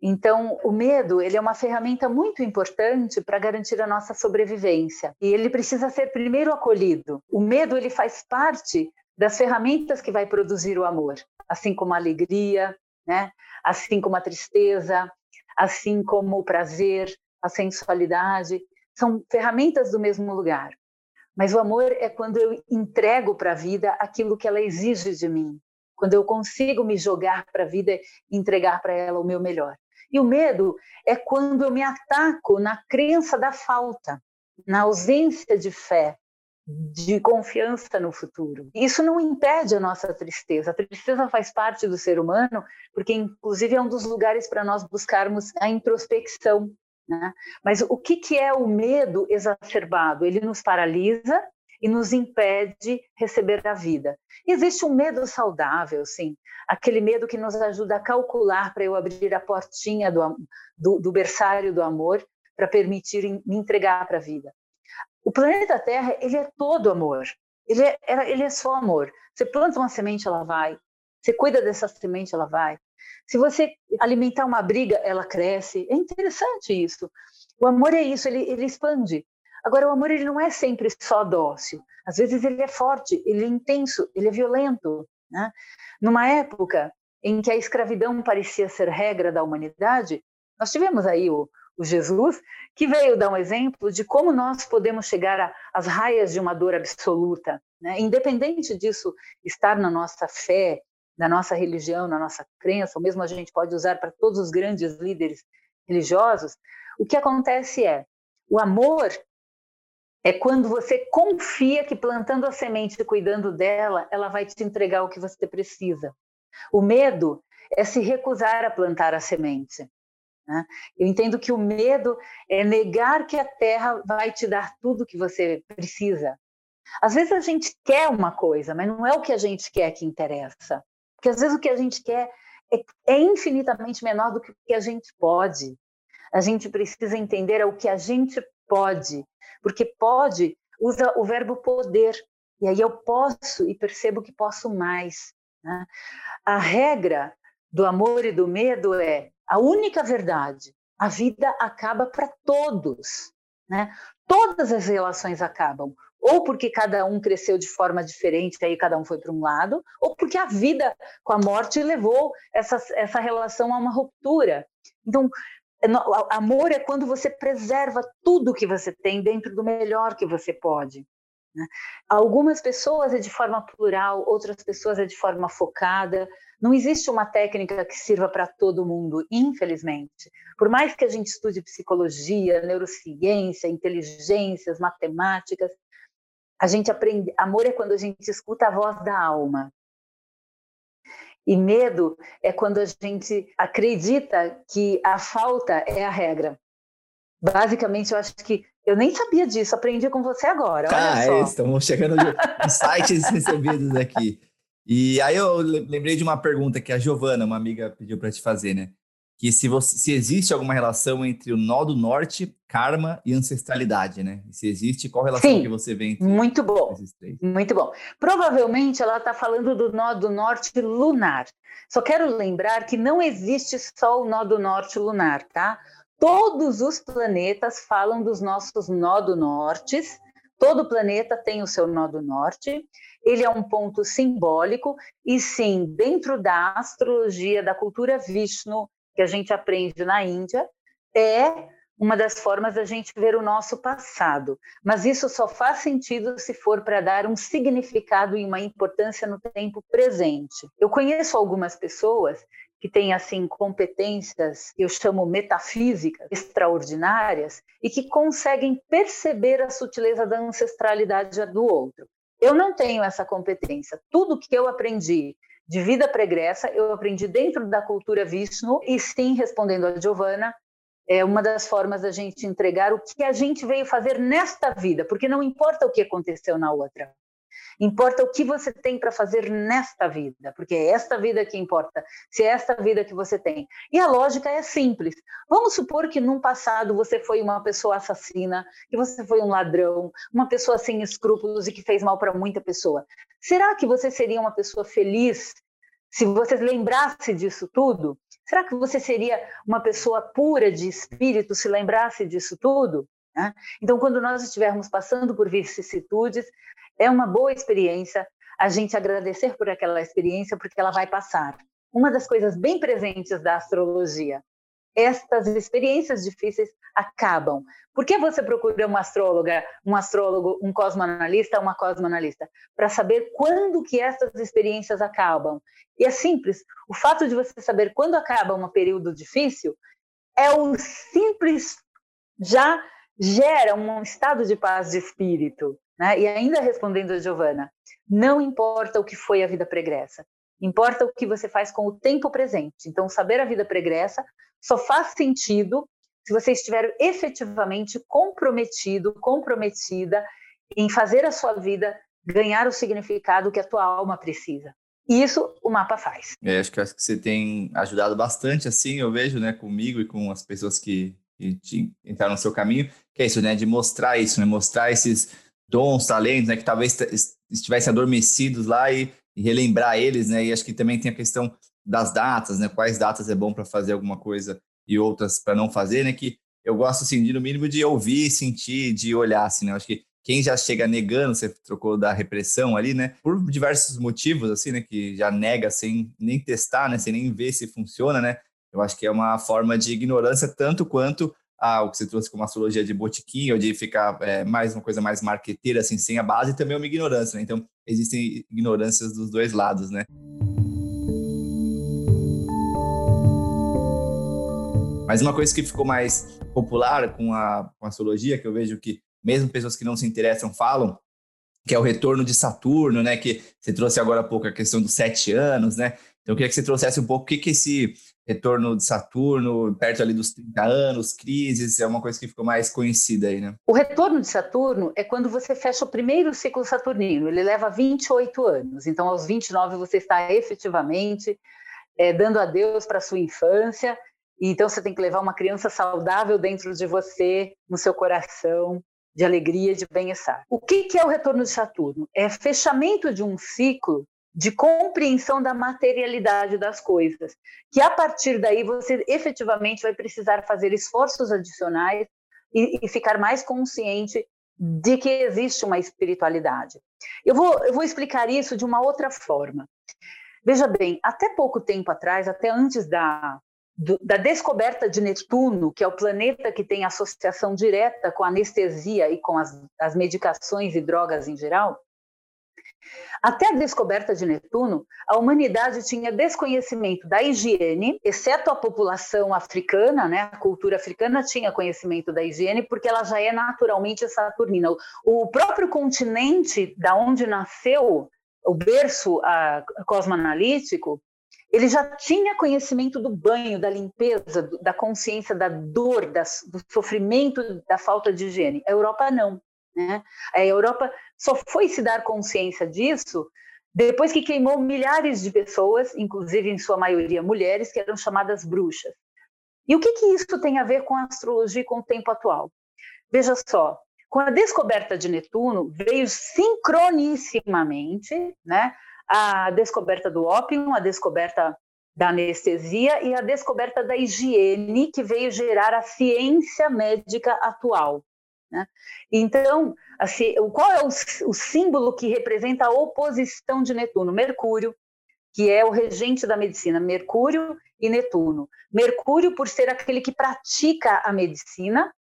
Então, o medo ele é uma ferramenta muito importante para garantir a nossa sobrevivência e ele precisa ser primeiro acolhido. O medo ele faz parte das ferramentas que vai produzir o amor, assim como a alegria, né? Assim como a tristeza, assim como o prazer, a sensualidade, são ferramentas do mesmo lugar. Mas o amor é quando eu entrego para a vida aquilo que ela exige de mim, quando eu consigo me jogar para a vida e entregar para ela o meu melhor. E o medo é quando eu me ataco na crença da falta, na ausência de fé, de confiança no futuro. Isso não impede a nossa tristeza. A tristeza faz parte do ser humano, porque inclusive é um dos lugares para nós buscarmos a introspecção. Né? Mas o que, que é o medo exacerbado? Ele nos paralisa e nos impede receber a vida. Existe um medo saudável, sim, aquele medo que nos ajuda a calcular para eu abrir a portinha do, do, do berçário do amor para permitir me entregar para a vida. O planeta Terra, ele é todo amor. Ele é, ele é só amor. Você planta uma semente, ela vai. Você cuida dessa semente, ela vai. Se você alimentar uma briga, ela cresce. É interessante isso. O amor é isso, ele, ele expande. Agora, o amor ele não é sempre só dócil. Às vezes ele é forte, ele é intenso, ele é violento. Né? Numa época em que a escravidão parecia ser regra da humanidade, nós tivemos aí o, o Jesus, que veio dar um exemplo de como nós podemos chegar às raias de uma dor absoluta, né? independente disso estar na nossa fé, na nossa religião, na nossa crença, ou mesmo a gente pode usar para todos os grandes líderes religiosos, o que acontece é, o amor é quando você confia que plantando a semente e cuidando dela, ela vai te entregar o que você precisa. O medo é se recusar a plantar a semente. Né? Eu entendo que o medo é negar que a terra vai te dar tudo que você precisa. Às vezes a gente quer uma coisa, mas não é o que a gente quer que interessa. Porque às vezes o que a gente quer é, é infinitamente menor do que o que a gente pode. A gente precisa entender o que a gente pode, porque pode usa o verbo poder. E aí eu posso e percebo que posso mais. Né? A regra do amor e do medo é a única verdade. A vida acaba para todos, né? Todas as relações acabam, ou porque cada um cresceu de forma diferente, aí cada um foi para um lado, ou porque a vida com a morte levou essa, essa relação a uma ruptura. Então, amor é quando você preserva tudo que você tem dentro do melhor que você pode. Né? Algumas pessoas é de forma plural, outras pessoas é de forma focada. Não existe uma técnica que sirva para todo mundo, infelizmente. Por mais que a gente estude psicologia, neurociência, inteligências, matemáticas, a gente aprende. Amor é quando a gente escuta a voz da alma. E medo é quando a gente acredita que a falta é a regra. Basicamente, eu acho que eu nem sabia disso, aprendi com você agora. Ah, é, estamos chegando nos sites recebidos aqui. E aí eu lembrei de uma pergunta que a Giovana, uma amiga, pediu para te fazer, né? Que se, você, se existe alguma relação entre o nó do norte, karma e ancestralidade, né? E se existe, qual relação Sim, que você vê entre muito bom, Muito bom. Provavelmente ela está falando do nó do norte lunar. Só quero lembrar que não existe só o nó do norte lunar, tá? Todos os planetas falam dos nossos nó do nortes. Todo planeta tem o seu nó do norte. Ele é um ponto simbólico e sim, dentro da astrologia da cultura Vishnu, que a gente aprende na Índia, é uma das formas da gente ver o nosso passado. Mas isso só faz sentido se for para dar um significado e uma importância no tempo presente. Eu conheço algumas pessoas que têm assim competências, eu chamo metafísicas extraordinárias e que conseguem perceber a sutileza da ancestralidade do outro. Eu não tenho essa competência. Tudo que eu aprendi de vida pregressa, eu aprendi dentro da cultura Vishnu, e sim, respondendo a Giovana, é uma das formas da gente entregar o que a gente veio fazer nesta vida, porque não importa o que aconteceu na outra. Importa o que você tem para fazer nesta vida, porque é esta vida que importa, se é esta vida que você tem. E a lógica é simples. Vamos supor que num passado você foi uma pessoa assassina, que você foi um ladrão, uma pessoa sem escrúpulos e que fez mal para muita pessoa. Será que você seria uma pessoa feliz se você lembrasse disso tudo? Será que você seria uma pessoa pura de espírito se lembrasse disso tudo? Né? Então, quando nós estivermos passando por vicissitudes, é uma boa experiência a gente agradecer por aquela experiência, porque ela vai passar. Uma das coisas bem presentes da astrologia. Estas experiências difíceis acabam. Por que você procura uma astróloga, um astrólogo, um cosmoanalista, uma cosmoanalista? Para saber quando que essas experiências acabam. E é simples. O fato de você saber quando acaba um período difícil é o simples já gera um estado de paz de espírito. Né? E ainda respondendo a Giovana, não importa o que foi a vida pregressa, importa o que você faz com o tempo presente. Então, saber a vida pregressa só faz sentido se você estiver efetivamente comprometido, comprometida em fazer a sua vida ganhar o significado que a tua alma precisa. E isso o mapa faz. É, acho que acho que você tem ajudado bastante, assim, eu vejo, né, comigo e com as pessoas que, que entraram no seu caminho, que é isso, né, de mostrar isso, né, mostrar esses dons, talentos, né, que talvez estivessem adormecidos lá e, e, relembrar eles, né, e acho que também tem a questão das datas, né, quais datas é bom para fazer alguma coisa e outras para não fazer, né, que eu gosto, assim, de, no mínimo de ouvir, sentir, de olhar, assim, né, acho que quem já chega negando, você trocou da repressão ali, né, por diversos motivos, assim, né, que já nega sem nem testar, né, sem nem ver se funciona, né, eu acho que é uma forma de ignorância tanto quanto ah, o que você trouxe como astrologia de botiquim, ou de ficar é, mais uma coisa mais marqueteira, assim, sem a base, também é uma ignorância, né? Então, existem ignorâncias dos dois lados, né? Mas uma coisa que ficou mais popular com a, com a astrologia, que eu vejo que mesmo pessoas que não se interessam falam, que é o retorno de Saturno, né? Que você trouxe agora há pouco a questão dos sete anos, né? Então, eu queria que você trouxesse um pouco o que, que esse retorno de Saturno, perto ali dos 30 anos, crises, é uma coisa que ficou mais conhecida aí, né? O retorno de Saturno é quando você fecha o primeiro ciclo saturnino, ele leva 28 anos, então aos 29 você está efetivamente é, dando adeus para a sua infância, então você tem que levar uma criança saudável dentro de você, no seu coração, de alegria, de bem-estar. O que, que é o retorno de Saturno? É fechamento de um ciclo de compreensão da materialidade das coisas, que a partir daí você efetivamente vai precisar fazer esforços adicionais e, e ficar mais consciente de que existe uma espiritualidade. Eu vou, eu vou explicar isso de uma outra forma. Veja bem, até pouco tempo atrás, até antes da, do, da descoberta de Netuno, que é o planeta que tem associação direta com a anestesia e com as, as medicações e drogas em geral, até a descoberta de Netuno, a humanidade tinha desconhecimento da higiene, exceto a população africana, né? A cultura africana tinha conhecimento da higiene porque ela já é naturalmente saturnina. O próprio continente da onde nasceu o berço a, cosmoanalítico, ele já tinha conhecimento do banho, da limpeza, da consciência da dor, do sofrimento, da falta de higiene. A Europa não. Né? A Europa só foi se dar consciência disso depois que queimou milhares de pessoas, inclusive em sua maioria mulheres, que eram chamadas bruxas. E o que, que isso tem a ver com a astrologia e com o tempo atual? Veja só, com a descoberta de Netuno, veio sincronissimamente né, a descoberta do ópio, a descoberta da anestesia e a descoberta da higiene, que veio gerar a ciência médica atual. Né? Então, assim, qual é o, o símbolo que representa a oposição de Netuno? Mercúrio, que é o regente da medicina, Mercúrio e Netuno. Mercúrio, por ser aquele que pratica a medicina,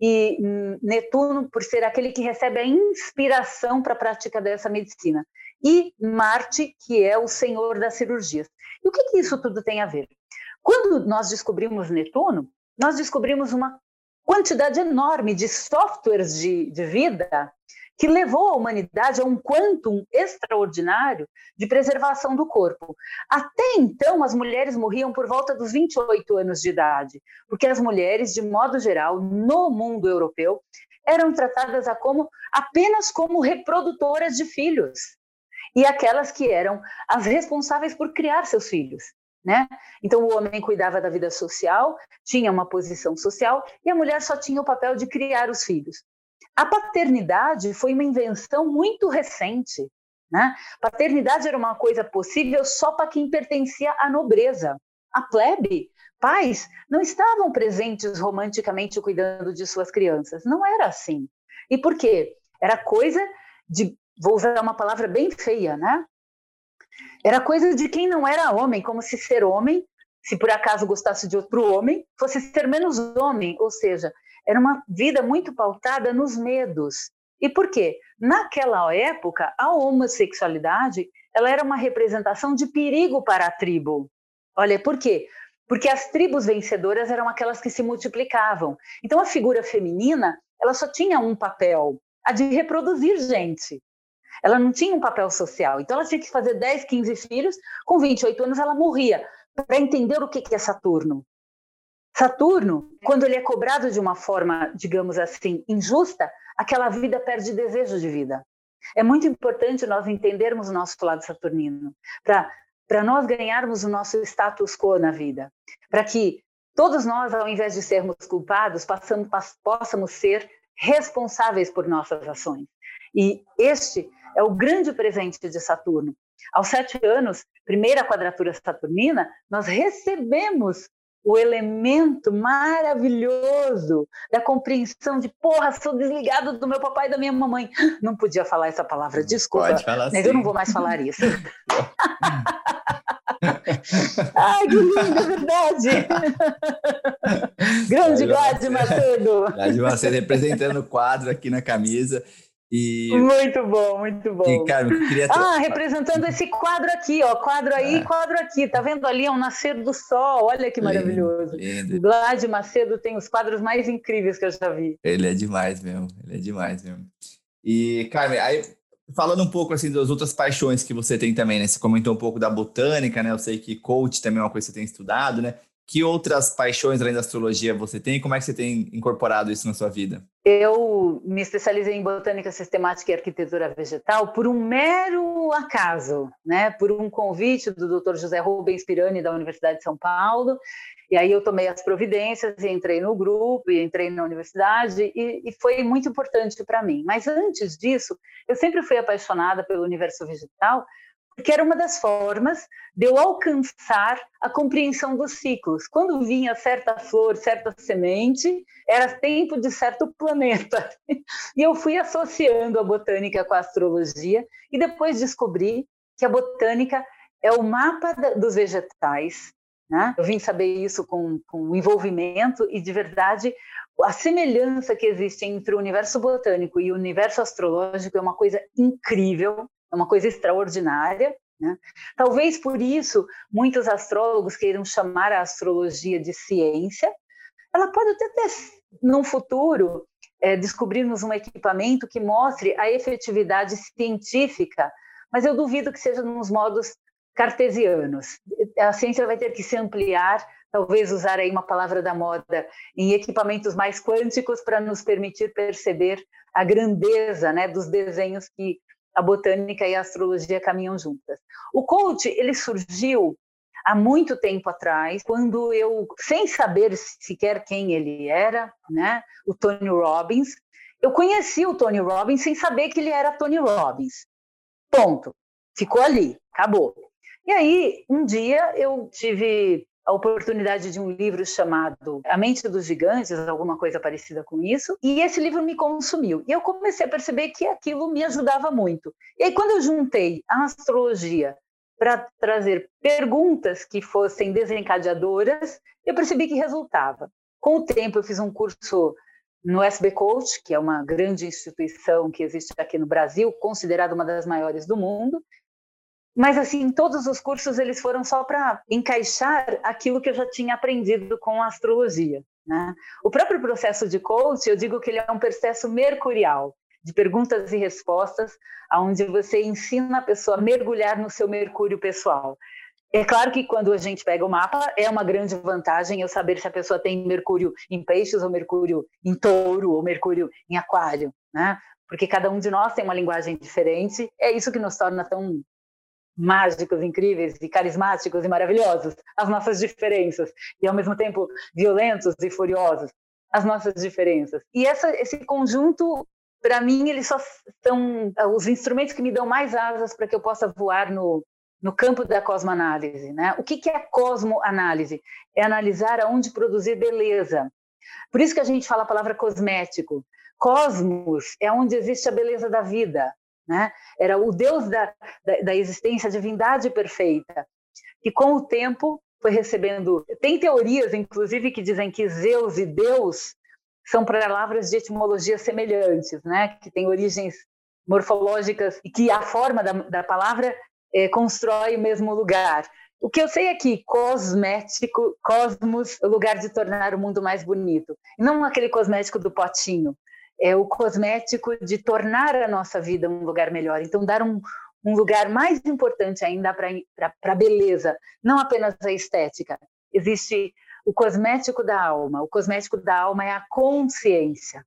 e Netuno, por ser aquele que recebe a inspiração para a prática dessa medicina. E Marte, que é o senhor das cirurgias. E o que, que isso tudo tem a ver? Quando nós descobrimos Netuno, nós descobrimos uma quantidade enorme de softwares de, de vida que levou a humanidade a um quantum extraordinário de preservação do corpo. Até então, as mulheres morriam por volta dos 28 anos de idade, porque as mulheres, de modo geral, no mundo europeu, eram tratadas a como, apenas como reprodutoras de filhos e aquelas que eram as responsáveis por criar seus filhos. Né? Então, o homem cuidava da vida social, tinha uma posição social, e a mulher só tinha o papel de criar os filhos. A paternidade foi uma invenção muito recente. Né? Paternidade era uma coisa possível só para quem pertencia à nobreza. A plebe, pais, não estavam presentes romanticamente cuidando de suas crianças. Não era assim. E por quê? Era coisa de, vou usar uma palavra bem feia, né? Era coisa de quem não era homem, como se ser homem, se por acaso gostasse de outro homem, fosse ser menos homem, ou seja, era uma vida muito pautada nos medos. E por quê? Naquela época, a homossexualidade ela era uma representação de perigo para a tribo. Olha, por quê? Porque as tribos vencedoras eram aquelas que se multiplicavam. Então, a figura feminina ela só tinha um papel, a de reproduzir gente. Ela não tinha um papel social. Então, ela tinha que fazer 10, 15 filhos. Com 28 anos, ela morria. Para entender o que é Saturno. Saturno, quando ele é cobrado de uma forma, digamos assim, injusta, aquela vida perde desejo de vida. É muito importante nós entendermos o nosso lado saturnino, para nós ganharmos o nosso status quo na vida, para que todos nós, ao invés de sermos culpados, passamos, possamos ser responsáveis por nossas ações. E este é o grande presente de Saturno. Aos sete anos, primeira quadratura saturnina, nós recebemos o elemento maravilhoso da compreensão de porra, sou desligado do meu papai e da minha mamãe. Não podia falar essa palavra, desculpa. Pode falar mas eu não vou mais falar isso. Ai, que lindo, é verdade. Grande Gladys Macedo. Gladys Macedo representando o quadro aqui na camisa. E, muito bom, muito bom. E, cara, queria Ah, representando esse quadro aqui, ó, quadro aí, é. quadro aqui. Tá vendo ali é um nascer do sol? Olha que maravilhoso. Lindo, Glad Macedo tem os quadros mais incríveis que eu já vi. Ele é demais mesmo, ele é demais mesmo. E, Carmen, aí falando um pouco assim das outras paixões que você tem também, né? Você comentou um pouco da botânica, né? Eu sei que coach também é uma coisa que você tem estudado, né? Que outras paixões além da astrologia você tem como é que você tem incorporado isso na sua vida? Eu me especializei em botânica sistemática e arquitetura vegetal por um mero acaso, né? Por um convite do Dr. José Rubens Pirani da Universidade de São Paulo. E aí eu tomei as providências e entrei no grupo e entrei na universidade e, e foi muito importante para mim. Mas antes disso, eu sempre fui apaixonada pelo universo vegetal porque era uma das formas de eu alcançar a compreensão dos ciclos. Quando vinha certa flor, certa semente, era tempo de certo planeta. E eu fui associando a botânica com a astrologia e depois descobri que a botânica é o mapa dos vegetais. Né? Eu vim saber isso com, com envolvimento e, de verdade, a semelhança que existe entre o universo botânico e o universo astrológico é uma coisa incrível é uma coisa extraordinária. Né? Talvez por isso muitos astrólogos queiram chamar a astrologia de ciência. Ela pode até ter, num futuro, é, descobrirmos um equipamento que mostre a efetividade científica, mas eu duvido que seja nos modos cartesianos. A ciência vai ter que se ampliar, talvez usar aí uma palavra da moda, em equipamentos mais quânticos para nos permitir perceber a grandeza né, dos desenhos que a botânica e a astrologia caminham juntas. O coach, ele surgiu há muito tempo atrás, quando eu, sem saber sequer quem ele era, né, o Tony Robbins, eu conheci o Tony Robbins sem saber que ele era Tony Robbins. Ponto. Ficou ali, acabou. E aí, um dia eu tive a oportunidade de um livro chamado A Mente dos Gigantes, alguma coisa parecida com isso, e esse livro me consumiu. E eu comecei a perceber que aquilo me ajudava muito. E aí, quando eu juntei a astrologia para trazer perguntas que fossem desencadeadoras, eu percebi que resultava. Com o tempo, eu fiz um curso no SB Coach, que é uma grande instituição que existe aqui no Brasil, considerada uma das maiores do mundo. Mas assim, todos os cursos eles foram só para encaixar aquilo que eu já tinha aprendido com a astrologia. Né? O próprio processo de coach, eu digo que ele é um processo mercurial, de perguntas e respostas, onde você ensina a pessoa a mergulhar no seu mercúrio pessoal. É claro que quando a gente pega o mapa, é uma grande vantagem eu saber se a pessoa tem Mercúrio em peixes, ou Mercúrio em touro, ou Mercúrio em aquário, né? Porque cada um de nós tem uma linguagem diferente, é isso que nos torna tão mágicos, incríveis e carismáticos e maravilhosos, as nossas diferenças, e ao mesmo tempo violentos e furiosos, as nossas diferenças. E essa, esse conjunto, para mim, eles só são os instrumentos que me dão mais asas para que eu possa voar no, no campo da cosmoanálise. Né? O que, que é cosmoanálise? É analisar aonde produzir beleza. Por isso que a gente fala a palavra cosmético. Cosmos é onde existe a beleza da vida. Né? Era o Deus da, da, da existência, a divindade perfeita, que com o tempo foi recebendo. Tem teorias, inclusive, que dizem que Zeus e Deus são palavras de etimologia semelhantes, né? que têm origens morfológicas e que a forma da, da palavra é, constrói o mesmo lugar. O que eu sei é que cosmético, cosmos, o lugar de tornar o mundo mais bonito. Não aquele cosmético do potinho, é o cosmético de tornar a nossa vida um lugar melhor. Então, dar um, um lugar mais importante ainda para a beleza, não apenas a estética. Existe o cosmético da alma. O cosmético da alma é a consciência.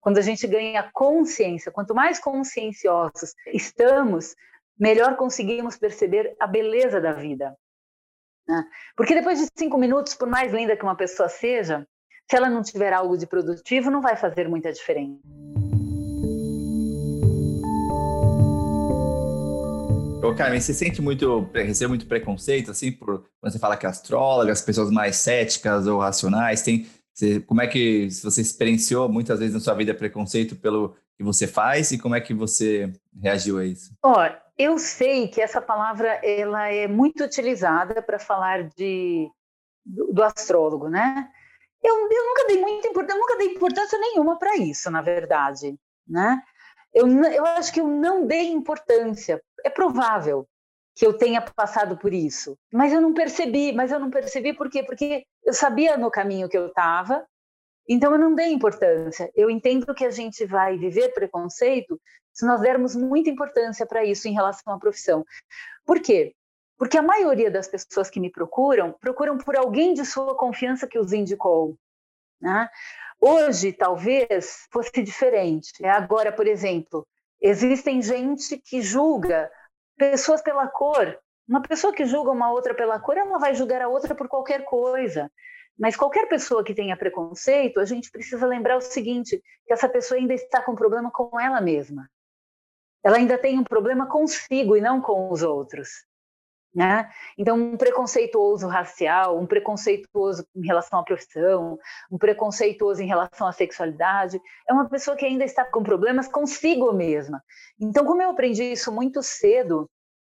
Quando a gente ganha consciência, quanto mais conscienciosos estamos, melhor conseguimos perceber a beleza da vida. Né? Porque depois de cinco minutos, por mais linda que uma pessoa seja, se ela não tiver algo de produtivo, não vai fazer muita diferença. Ô, Carmen, você sente muito, recebe muito preconceito, assim, por quando você fala que astróloga, as pessoas mais céticas ou racionais, tem, você, como é que você experienciou muitas vezes na sua vida preconceito pelo que você faz e como é que você reagiu a isso? Ó, eu sei que essa palavra ela é muito utilizada para falar de do, do, astrólogo, né? Eu, eu nunca dei muita importância, nunca dei importância nenhuma para isso, na verdade, né? Eu, eu acho que eu não dei importância. É provável que eu tenha passado por isso, mas eu não percebi. Mas eu não percebi por quê? Porque eu sabia no caminho que eu estava, então eu não dei importância. Eu entendo que a gente vai viver preconceito se nós dermos muita importância para isso em relação à profissão. Por quê? Porque a maioria das pessoas que me procuram, procuram por alguém de sua confiança que os indicou. Né? Hoje, talvez, fosse diferente. Agora, por exemplo, existem gente que julga pessoas pela cor. Uma pessoa que julga uma outra pela cor, ela vai julgar a outra por qualquer coisa. Mas qualquer pessoa que tenha preconceito, a gente precisa lembrar o seguinte: que essa pessoa ainda está com problema com ela mesma. Ela ainda tem um problema consigo e não com os outros. Né? Então, um preconceituoso racial, um preconceituoso em relação à profissão, um preconceituoso em relação à sexualidade, é uma pessoa que ainda está com problemas consigo mesma. Então, como eu aprendi isso muito cedo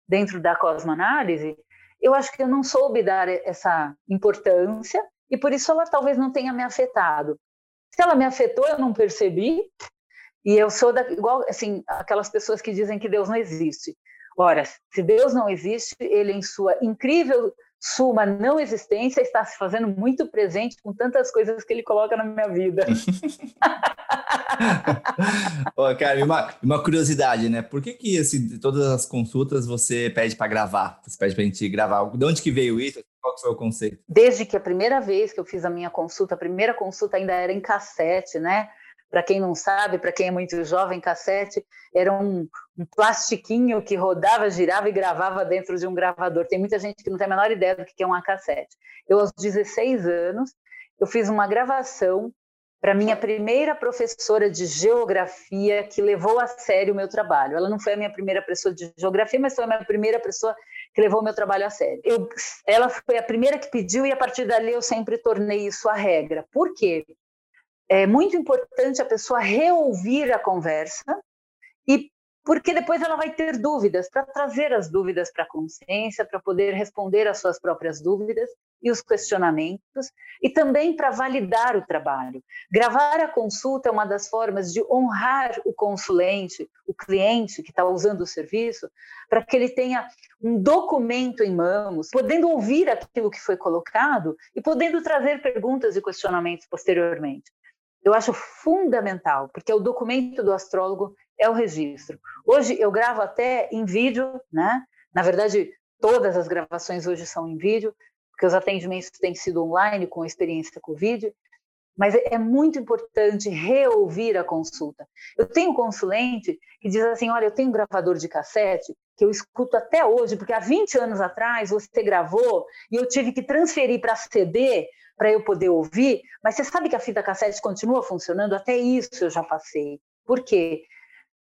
dentro da cosmoanálise, eu acho que eu não soube dar essa importância e por isso ela talvez não tenha me afetado. Se ela me afetou, eu não percebi, e eu sou da, igual assim aquelas pessoas que dizem que Deus não existe. Ora, se Deus não existe, ele em sua incrível suma não existência está se fazendo muito presente com tantas coisas que ele coloca na minha vida. Ô, cara, uma, uma curiosidade, né? Por que que assim, todas as consultas você pede para gravar? Você pede para a gente gravar? De onde que veio isso? Qual foi o conceito? Desde que a primeira vez que eu fiz a minha consulta, a primeira consulta ainda era em cassete, né? Para quem não sabe, para quem é muito jovem, cassete era um, um, plastiquinho que rodava, girava e gravava dentro de um gravador. Tem muita gente que não tem a menor ideia do que é uma cassete. Eu, aos 16 anos, eu fiz uma gravação para minha primeira professora de geografia que levou a sério o meu trabalho. Ela não foi a minha primeira professora de geografia, mas foi a minha primeira pessoa que levou o meu trabalho a sério. Eu, ela foi a primeira que pediu e a partir dali eu sempre tornei isso a regra. Por quê? É muito importante a pessoa reouvir a conversa e porque depois ela vai ter dúvidas, para trazer as dúvidas para a consciência, para poder responder às suas próprias dúvidas e os questionamentos, e também para validar o trabalho. Gravar a consulta é uma das formas de honrar o consulente, o cliente que está usando o serviço, para que ele tenha um documento em mãos, podendo ouvir aquilo que foi colocado e podendo trazer perguntas e questionamentos posteriormente. Eu acho fundamental, porque o documento do astrólogo é o registro. Hoje eu gravo até em vídeo, né? Na verdade, todas as gravações hoje são em vídeo, porque os atendimentos têm sido online com experiência Covid, mas é muito importante reouvir a consulta. Eu tenho um consulente que diz assim: olha, eu tenho um gravador de cassete que eu escuto até hoje, porque há 20 anos atrás você gravou e eu tive que transferir para CD para eu poder ouvir, mas você sabe que a fita cassete continua funcionando? Até isso eu já passei. Por quê?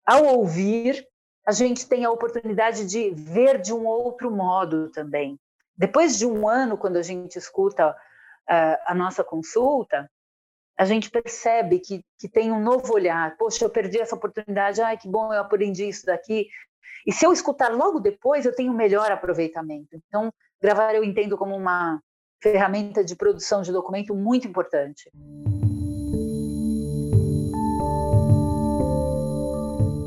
ao ouvir, a gente tem a oportunidade de ver de um outro modo também. Depois de um ano, quando a gente escuta uh, a nossa consulta, a gente percebe que, que tem um novo olhar. Poxa, eu perdi essa oportunidade, ai, que bom, eu aprendi isso daqui. E se eu escutar logo depois, eu tenho melhor aproveitamento. Então, gravar eu entendo como uma ferramenta de produção de documento muito importante.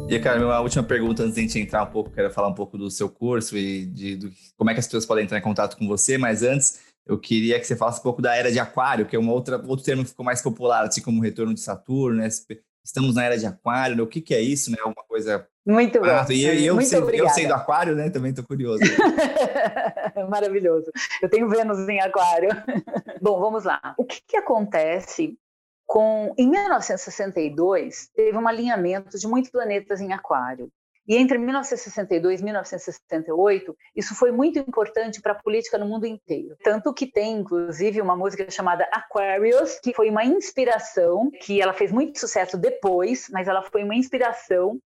E, cara, uma última pergunta antes de a gente entrar um pouco, quero falar um pouco do seu curso e de do, como é que as pessoas podem entrar em contato com você, mas antes eu queria que você falasse um pouco da era de aquário, que é um outra, outro termo que ficou mais popular, assim como o retorno de Saturno, né? Estamos na era de aquário, né? o que, que é isso, né? Uma coisa... Muito bom. Ah, e, eu, Muito sei, eu sei do aquário, né? Também estou curioso. Maravilhoso. Eu tenho Vênus em aquário. bom, vamos lá. O que, que acontece com, em 1962, teve um alinhamento de muitos planetas em Aquário. E entre 1962 e 1968, isso foi muito importante para a política no mundo inteiro. Tanto que tem, inclusive, uma música chamada Aquarius, que foi uma inspiração, que ela fez muito sucesso depois, mas ela foi uma inspiração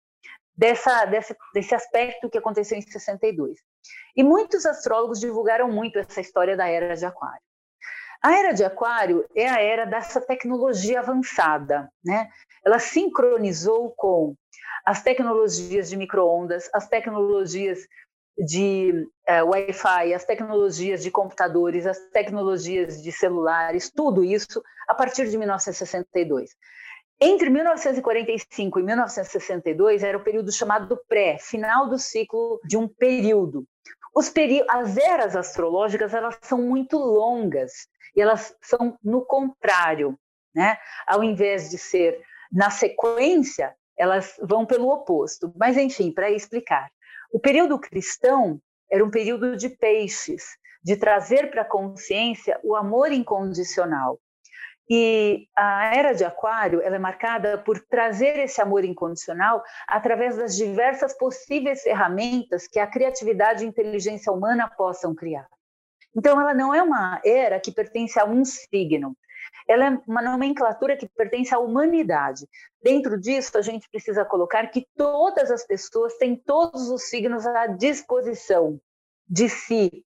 dessa, desse, desse aspecto que aconteceu em 62. E muitos astrólogos divulgaram muito essa história da era de Aquário. A era de Aquário é a era dessa tecnologia avançada, né? Ela sincronizou com as tecnologias de microondas, as tecnologias de uh, Wi-Fi, as tecnologias de computadores, as tecnologias de celulares, tudo isso a partir de 1962. Entre 1945 e 1962 era o período chamado pré, final do ciclo de um período. As eras astrológicas elas são muito longas e elas são no contrário, né? Ao invés de ser na sequência, elas vão pelo oposto. Mas enfim, para explicar, o período cristão era um período de peixes, de trazer para a consciência o amor incondicional. E a era de Aquário ela é marcada por trazer esse amor incondicional através das diversas possíveis ferramentas que a criatividade e a inteligência humana possam criar. Então, ela não é uma era que pertence a um signo. Ela é uma nomenclatura que pertence à humanidade. Dentro disso, a gente precisa colocar que todas as pessoas têm todos os signos à disposição de si.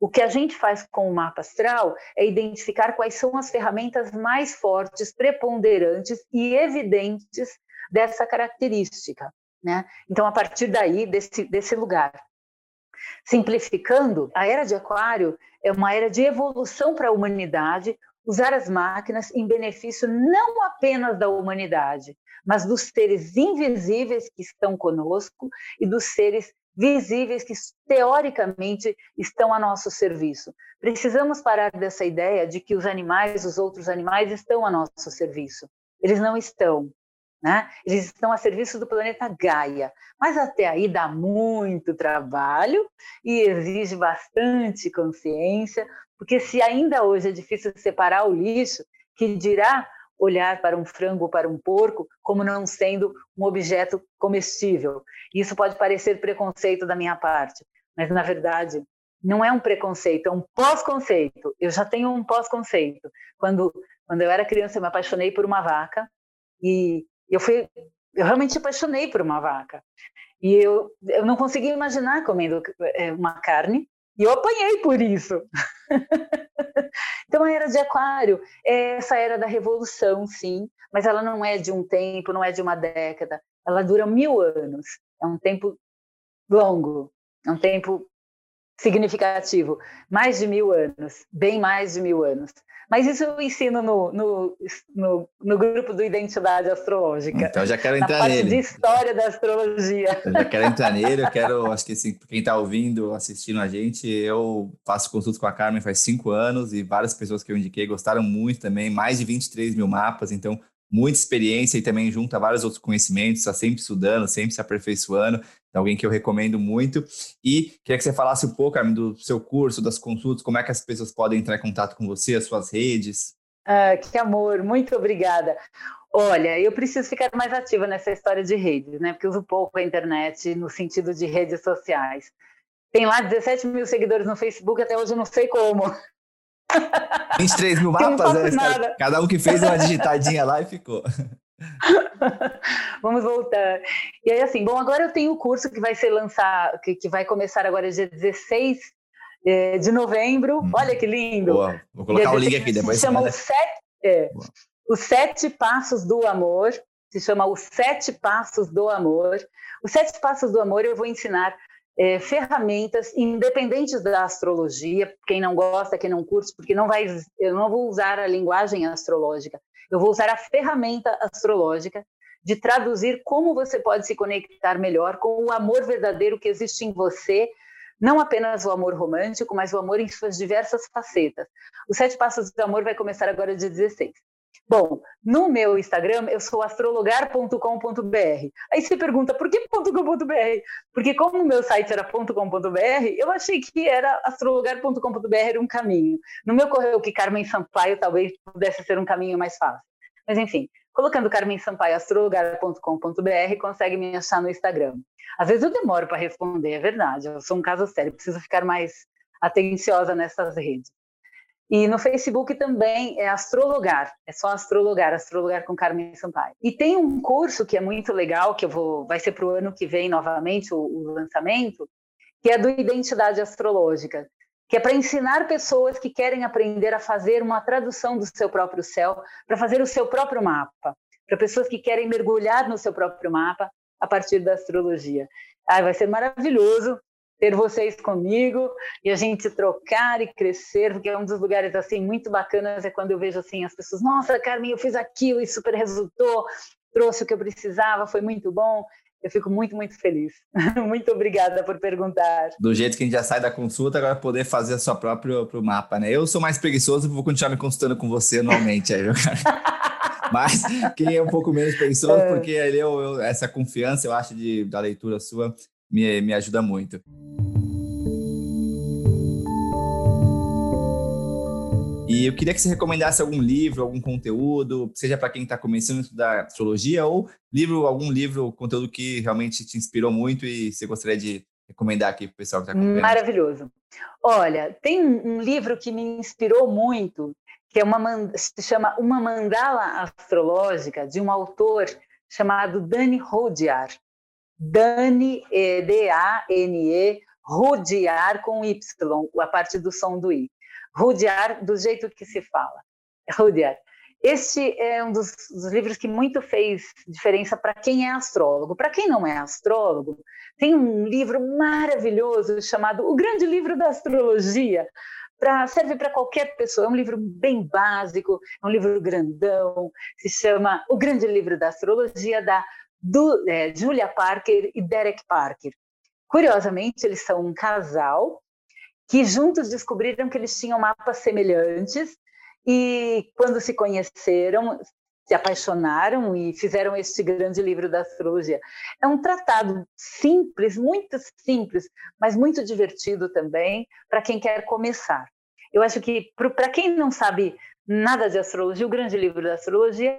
O que a gente faz com o mapa astral é identificar quais são as ferramentas mais fortes, preponderantes e evidentes dessa característica. Né? Então, a partir daí, desse, desse lugar, Simplificando, a era de Aquário é uma era de evolução para a humanidade, usar as máquinas em benefício não apenas da humanidade, mas dos seres invisíveis que estão conosco e dos seres visíveis que teoricamente estão a nosso serviço. Precisamos parar dessa ideia de que os animais, os outros animais estão a nosso serviço. Eles não estão. Né? Eles estão a serviço do planeta Gaia, mas até aí dá muito trabalho e exige bastante consciência, porque se ainda hoje é difícil separar o lixo, que dirá olhar para um frango ou para um porco como não sendo um objeto comestível. Isso pode parecer preconceito da minha parte, mas na verdade não é um preconceito, é um pós-conceito. Eu já tenho um pós-conceito. Quando, quando eu era criança, eu me apaixonei por uma vaca e eu fui, eu realmente apaixonei por uma vaca. E eu, eu não conseguia imaginar comendo é, uma carne e eu apanhei por isso. então, a era de Aquário é essa era da revolução, sim, mas ela não é de um tempo, não é de uma década. Ela dura mil anos. É um tempo longo, é um tempo significativo. Mais de mil anos, bem mais de mil anos. Mas isso eu ensino no, no, no, no grupo do Identidade Astrológica. Então já quero entrar na nele. de história da astrologia. Eu já quero entrar nele, eu quero, acho que assim, quem está ouvindo, assistindo a gente, eu faço consultas com a Carmen faz cinco anos e várias pessoas que eu indiquei gostaram muito também, mais de 23 mil mapas, então muita experiência e também junta vários outros conhecimentos, está sempre estudando, sempre se aperfeiçoando. Então, alguém que eu recomendo muito. E queria que você falasse um pouco, Carmen, do seu curso, das consultas, como é que as pessoas podem entrar em contato com você, as suas redes. Ah, que amor, muito obrigada. Olha, eu preciso ficar mais ativa nessa história de redes, né? Porque uso pouco a internet no sentido de redes sociais. Tem lá 17 mil seguidores no Facebook, até hoje eu não sei como. 23 mil mapas, né? Cada um que fez uma digitadinha lá e ficou. Vamos voltar. E aí, assim, bom, agora eu tenho o curso que vai ser lançado, que, que vai começar agora dia 16 é, de novembro. Hum. Olha que lindo! Boa. Vou colocar o link aqui depois. Se chama os sete, é, os sete Passos do Amor. Se chama Os Sete Passos do Amor. Os Sete Passos do Amor eu vou ensinar é, ferramentas independentes da astrologia. Quem não gosta, quem não curte, porque não vai, eu não vou usar a linguagem astrológica. Eu vou usar a ferramenta astrológica de traduzir como você pode se conectar melhor com o amor verdadeiro que existe em você, não apenas o amor romântico, mas o amor em suas diversas facetas. Os Sete Passos do Amor vai começar agora dia 16. Bom, no meu Instagram eu sou astrologar.com.br. Aí você pergunta, por que .com.br? Porque como o meu site era .com.br, eu achei que era astrologar.com.br um caminho. No meu correio que Carmen Sampaio talvez pudesse ser um caminho mais fácil. Mas enfim, colocando Carmen Sampaio astrologar.com.br consegue me achar no Instagram. Às vezes eu demoro para responder, é verdade. Eu sou um caso sério, preciso ficar mais atenciosa nessas redes. E no Facebook também é Astrologar, é só Astrologar, Astrologar com Carmen Sampaio. E tem um curso que é muito legal, que eu vou, vai ser para o ano que vem novamente o, o lançamento, que é do Identidade Astrológica, que é para ensinar pessoas que querem aprender a fazer uma tradução do seu próprio céu, para fazer o seu próprio mapa, para pessoas que querem mergulhar no seu próprio mapa a partir da astrologia. Ah, vai ser maravilhoso ter vocês comigo e a gente trocar e crescer, porque é um dos lugares assim muito bacanas é quando eu vejo assim as pessoas, nossa, Carmen, eu fiz aquilo e super resultou, trouxe o que eu precisava, foi muito bom. Eu fico muito, muito feliz. muito obrigada por perguntar. Do jeito que a gente já sai da consulta, agora poder fazer a sua própria pro mapa, né? Eu sou mais preguiçoso, vou continuar me consultando com você anualmente aí, cara? Mas quem é um pouco menos preguiçoso, é. porque ali eu, eu, essa confiança, eu acho, de, da leitura sua, me, me ajuda muito. E eu queria que você recomendasse algum livro, algum conteúdo, seja para quem está começando a estudar astrologia, ou livro, algum livro, conteúdo que realmente te inspirou muito e você gostaria de recomendar aqui para o pessoal que está acompanhando. Maravilhoso. Olha, tem um livro que me inspirou muito, que é uma, se chama Uma Mandala Astrológica, de um autor chamado Dani Rodiar. Dani, D-A-N-E, Rodiar com Y, a parte do som do I. Rudyard do jeito que se fala. Rudyard. Este é um dos, dos livros que muito fez diferença para quem é astrólogo. Para quem não é astrólogo, tem um livro maravilhoso chamado O Grande Livro da Astrologia. Pra, serve para qualquer pessoa, é um livro bem básico, é um livro grandão, se chama O Grande Livro da Astrologia, da do, é, Julia Parker e Derek Parker. Curiosamente, eles são um casal que juntos descobriram que eles tinham mapas semelhantes e quando se conheceram, se apaixonaram e fizeram este grande livro da astrologia. É um tratado simples, muito simples, mas muito divertido também para quem quer começar. Eu acho que para quem não sabe nada de astrologia, o grande livro da astrologia,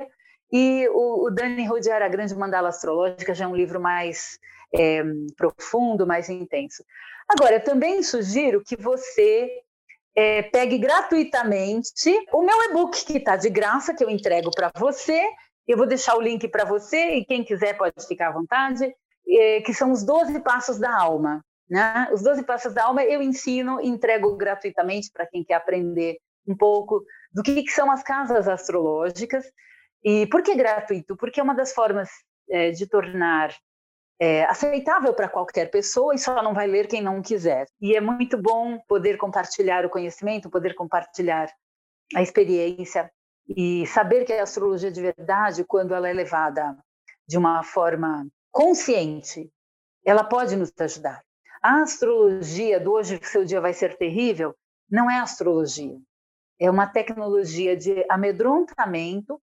e o, o Dani Rudyard, A Grande Mandala Astrológica, já é um livro mais é, profundo, mais intenso. Agora, também sugiro que você é, pegue gratuitamente o meu e-book, que está de graça, que eu entrego para você. Eu vou deixar o link para você e quem quiser pode ficar à vontade, é, que são os 12 Passos da Alma. Né? Os 12 Passos da Alma eu ensino entrego gratuitamente para quem quer aprender um pouco do que, que, são as casas astrológicas. E por que gratuito? Porque é uma das formas é, de tornar é, aceitável para qualquer pessoa e só não vai ler quem não quiser. E é muito bom poder compartilhar o conhecimento, poder compartilhar a experiência e saber que a astrologia de verdade, quando ela é levada de uma forma consciente, ela pode nos ajudar. A astrologia do hoje que seu dia vai ser terrível não é astrologia. É uma tecnologia de amedrontamento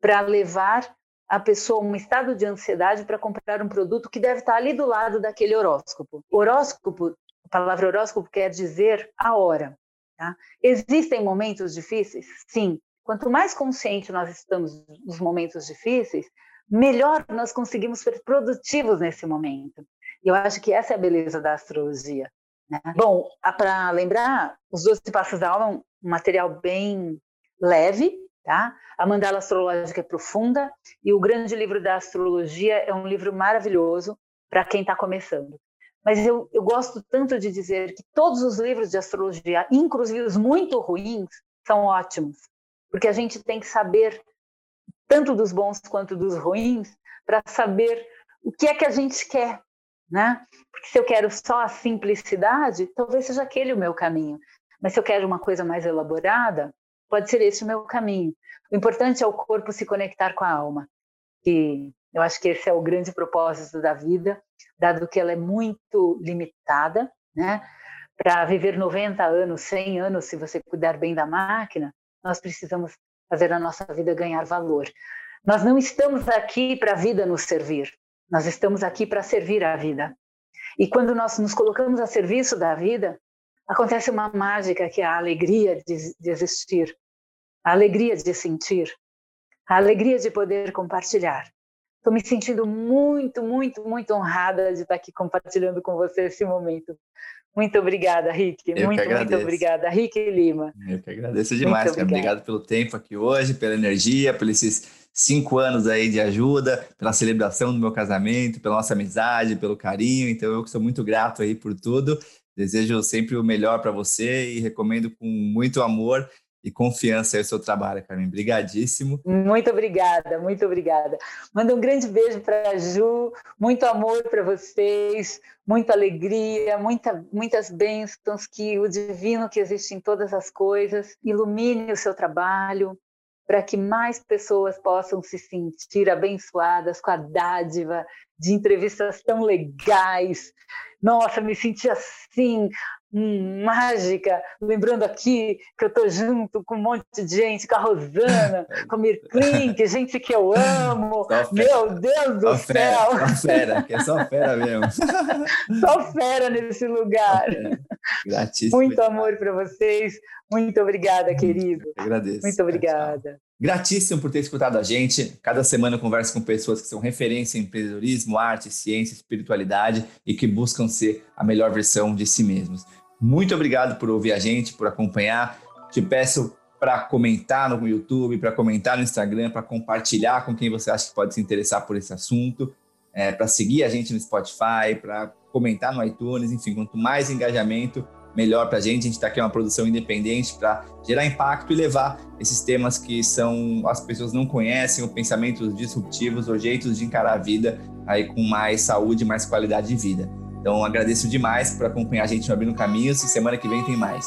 para levar a pessoa um estado de ansiedade para comprar um produto que deve estar ali do lado daquele horóscopo. Horóscopo, a palavra horóscopo quer dizer a hora. Tá? Existem momentos difíceis? Sim. Quanto mais consciente nós estamos nos momentos difíceis, melhor nós conseguimos ser produtivos nesse momento. E eu acho que essa é a beleza da astrologia. Né? Bom, para lembrar, os 12 Passos da Alma é um material bem leve, Tá? A mandala astrológica é profunda e o grande livro da astrologia é um livro maravilhoso para quem está começando. Mas eu, eu gosto tanto de dizer que todos os livros de astrologia, inclusive os muito ruins, são ótimos, porque a gente tem que saber tanto dos bons quanto dos ruins para saber o que é que a gente quer, né? Porque se eu quero só a simplicidade, talvez seja aquele o meu caminho. Mas se eu quero uma coisa mais elaborada, pode ser esse o meu caminho. O importante é o corpo se conectar com a alma. E eu acho que esse é o grande propósito da vida, dado que ela é muito limitada, né? Para viver 90 anos, 100 anos, se você cuidar bem da máquina, nós precisamos fazer a nossa vida ganhar valor. Nós não estamos aqui para a vida nos servir, nós estamos aqui para servir a vida. E quando nós nos colocamos a serviço da vida, acontece uma mágica que é a alegria de, de existir, a alegria de sentir, a alegria de poder compartilhar. Estou me sentindo muito, muito, muito honrada de estar aqui compartilhando com você esse momento. Muito obrigada, Rick. Eu muito, muito obrigada, Rick Lima. Eu que agradeço demais, cara. Obrigado pelo tempo aqui hoje, pela energia, pelos esses cinco anos aí de ajuda, pela celebração do meu casamento, pela nossa amizade, pelo carinho. Então, eu que sou muito grato aí por tudo. Desejo sempre o melhor para você e recomendo com muito amor e confiança o seu trabalho, Carmen. Obrigadíssimo. Muito obrigada, muito obrigada. Manda um grande beijo para a Ju, muito amor para vocês, muita alegria, muita, muitas bênçãos, que o divino que existe em todas as coisas ilumine o seu trabalho, para que mais pessoas possam se sentir abençoadas com a dádiva de entrevistas tão legais. Nossa, me senti assim, hum, mágica, lembrando aqui que eu estou junto com um monte de gente, com a Rosana, com a Mirklink, gente que eu amo. Meu Deus do só céu! Fera, só fera, que é só fera mesmo. só fera nesse lugar. Gratíssimo. Muito amor para vocês. Muito obrigada, querido. Eu agradeço. Muito obrigada. Gratíssimo por ter escutado a gente. Cada semana eu converso com pessoas que são referência em empreendedorismo, arte, ciência, espiritualidade e que buscam ser a melhor versão de si mesmos. Muito obrigado por ouvir a gente, por acompanhar. Te peço para comentar no YouTube, para comentar no Instagram, para compartilhar com quem você acha que pode se interessar por esse assunto, é, para seguir a gente no Spotify, para comentar no iTunes, enfim, quanto mais engajamento, melhor para a gente. A gente está aqui é uma produção independente para gerar impacto e levar esses temas que são as pessoas não conhecem, ou pensamentos disruptivos, ou jeitos de encarar a vida aí com mais saúde, mais qualidade de vida. Então agradeço demais por acompanhar a gente no Abrindo Caminhos e semana que vem tem mais.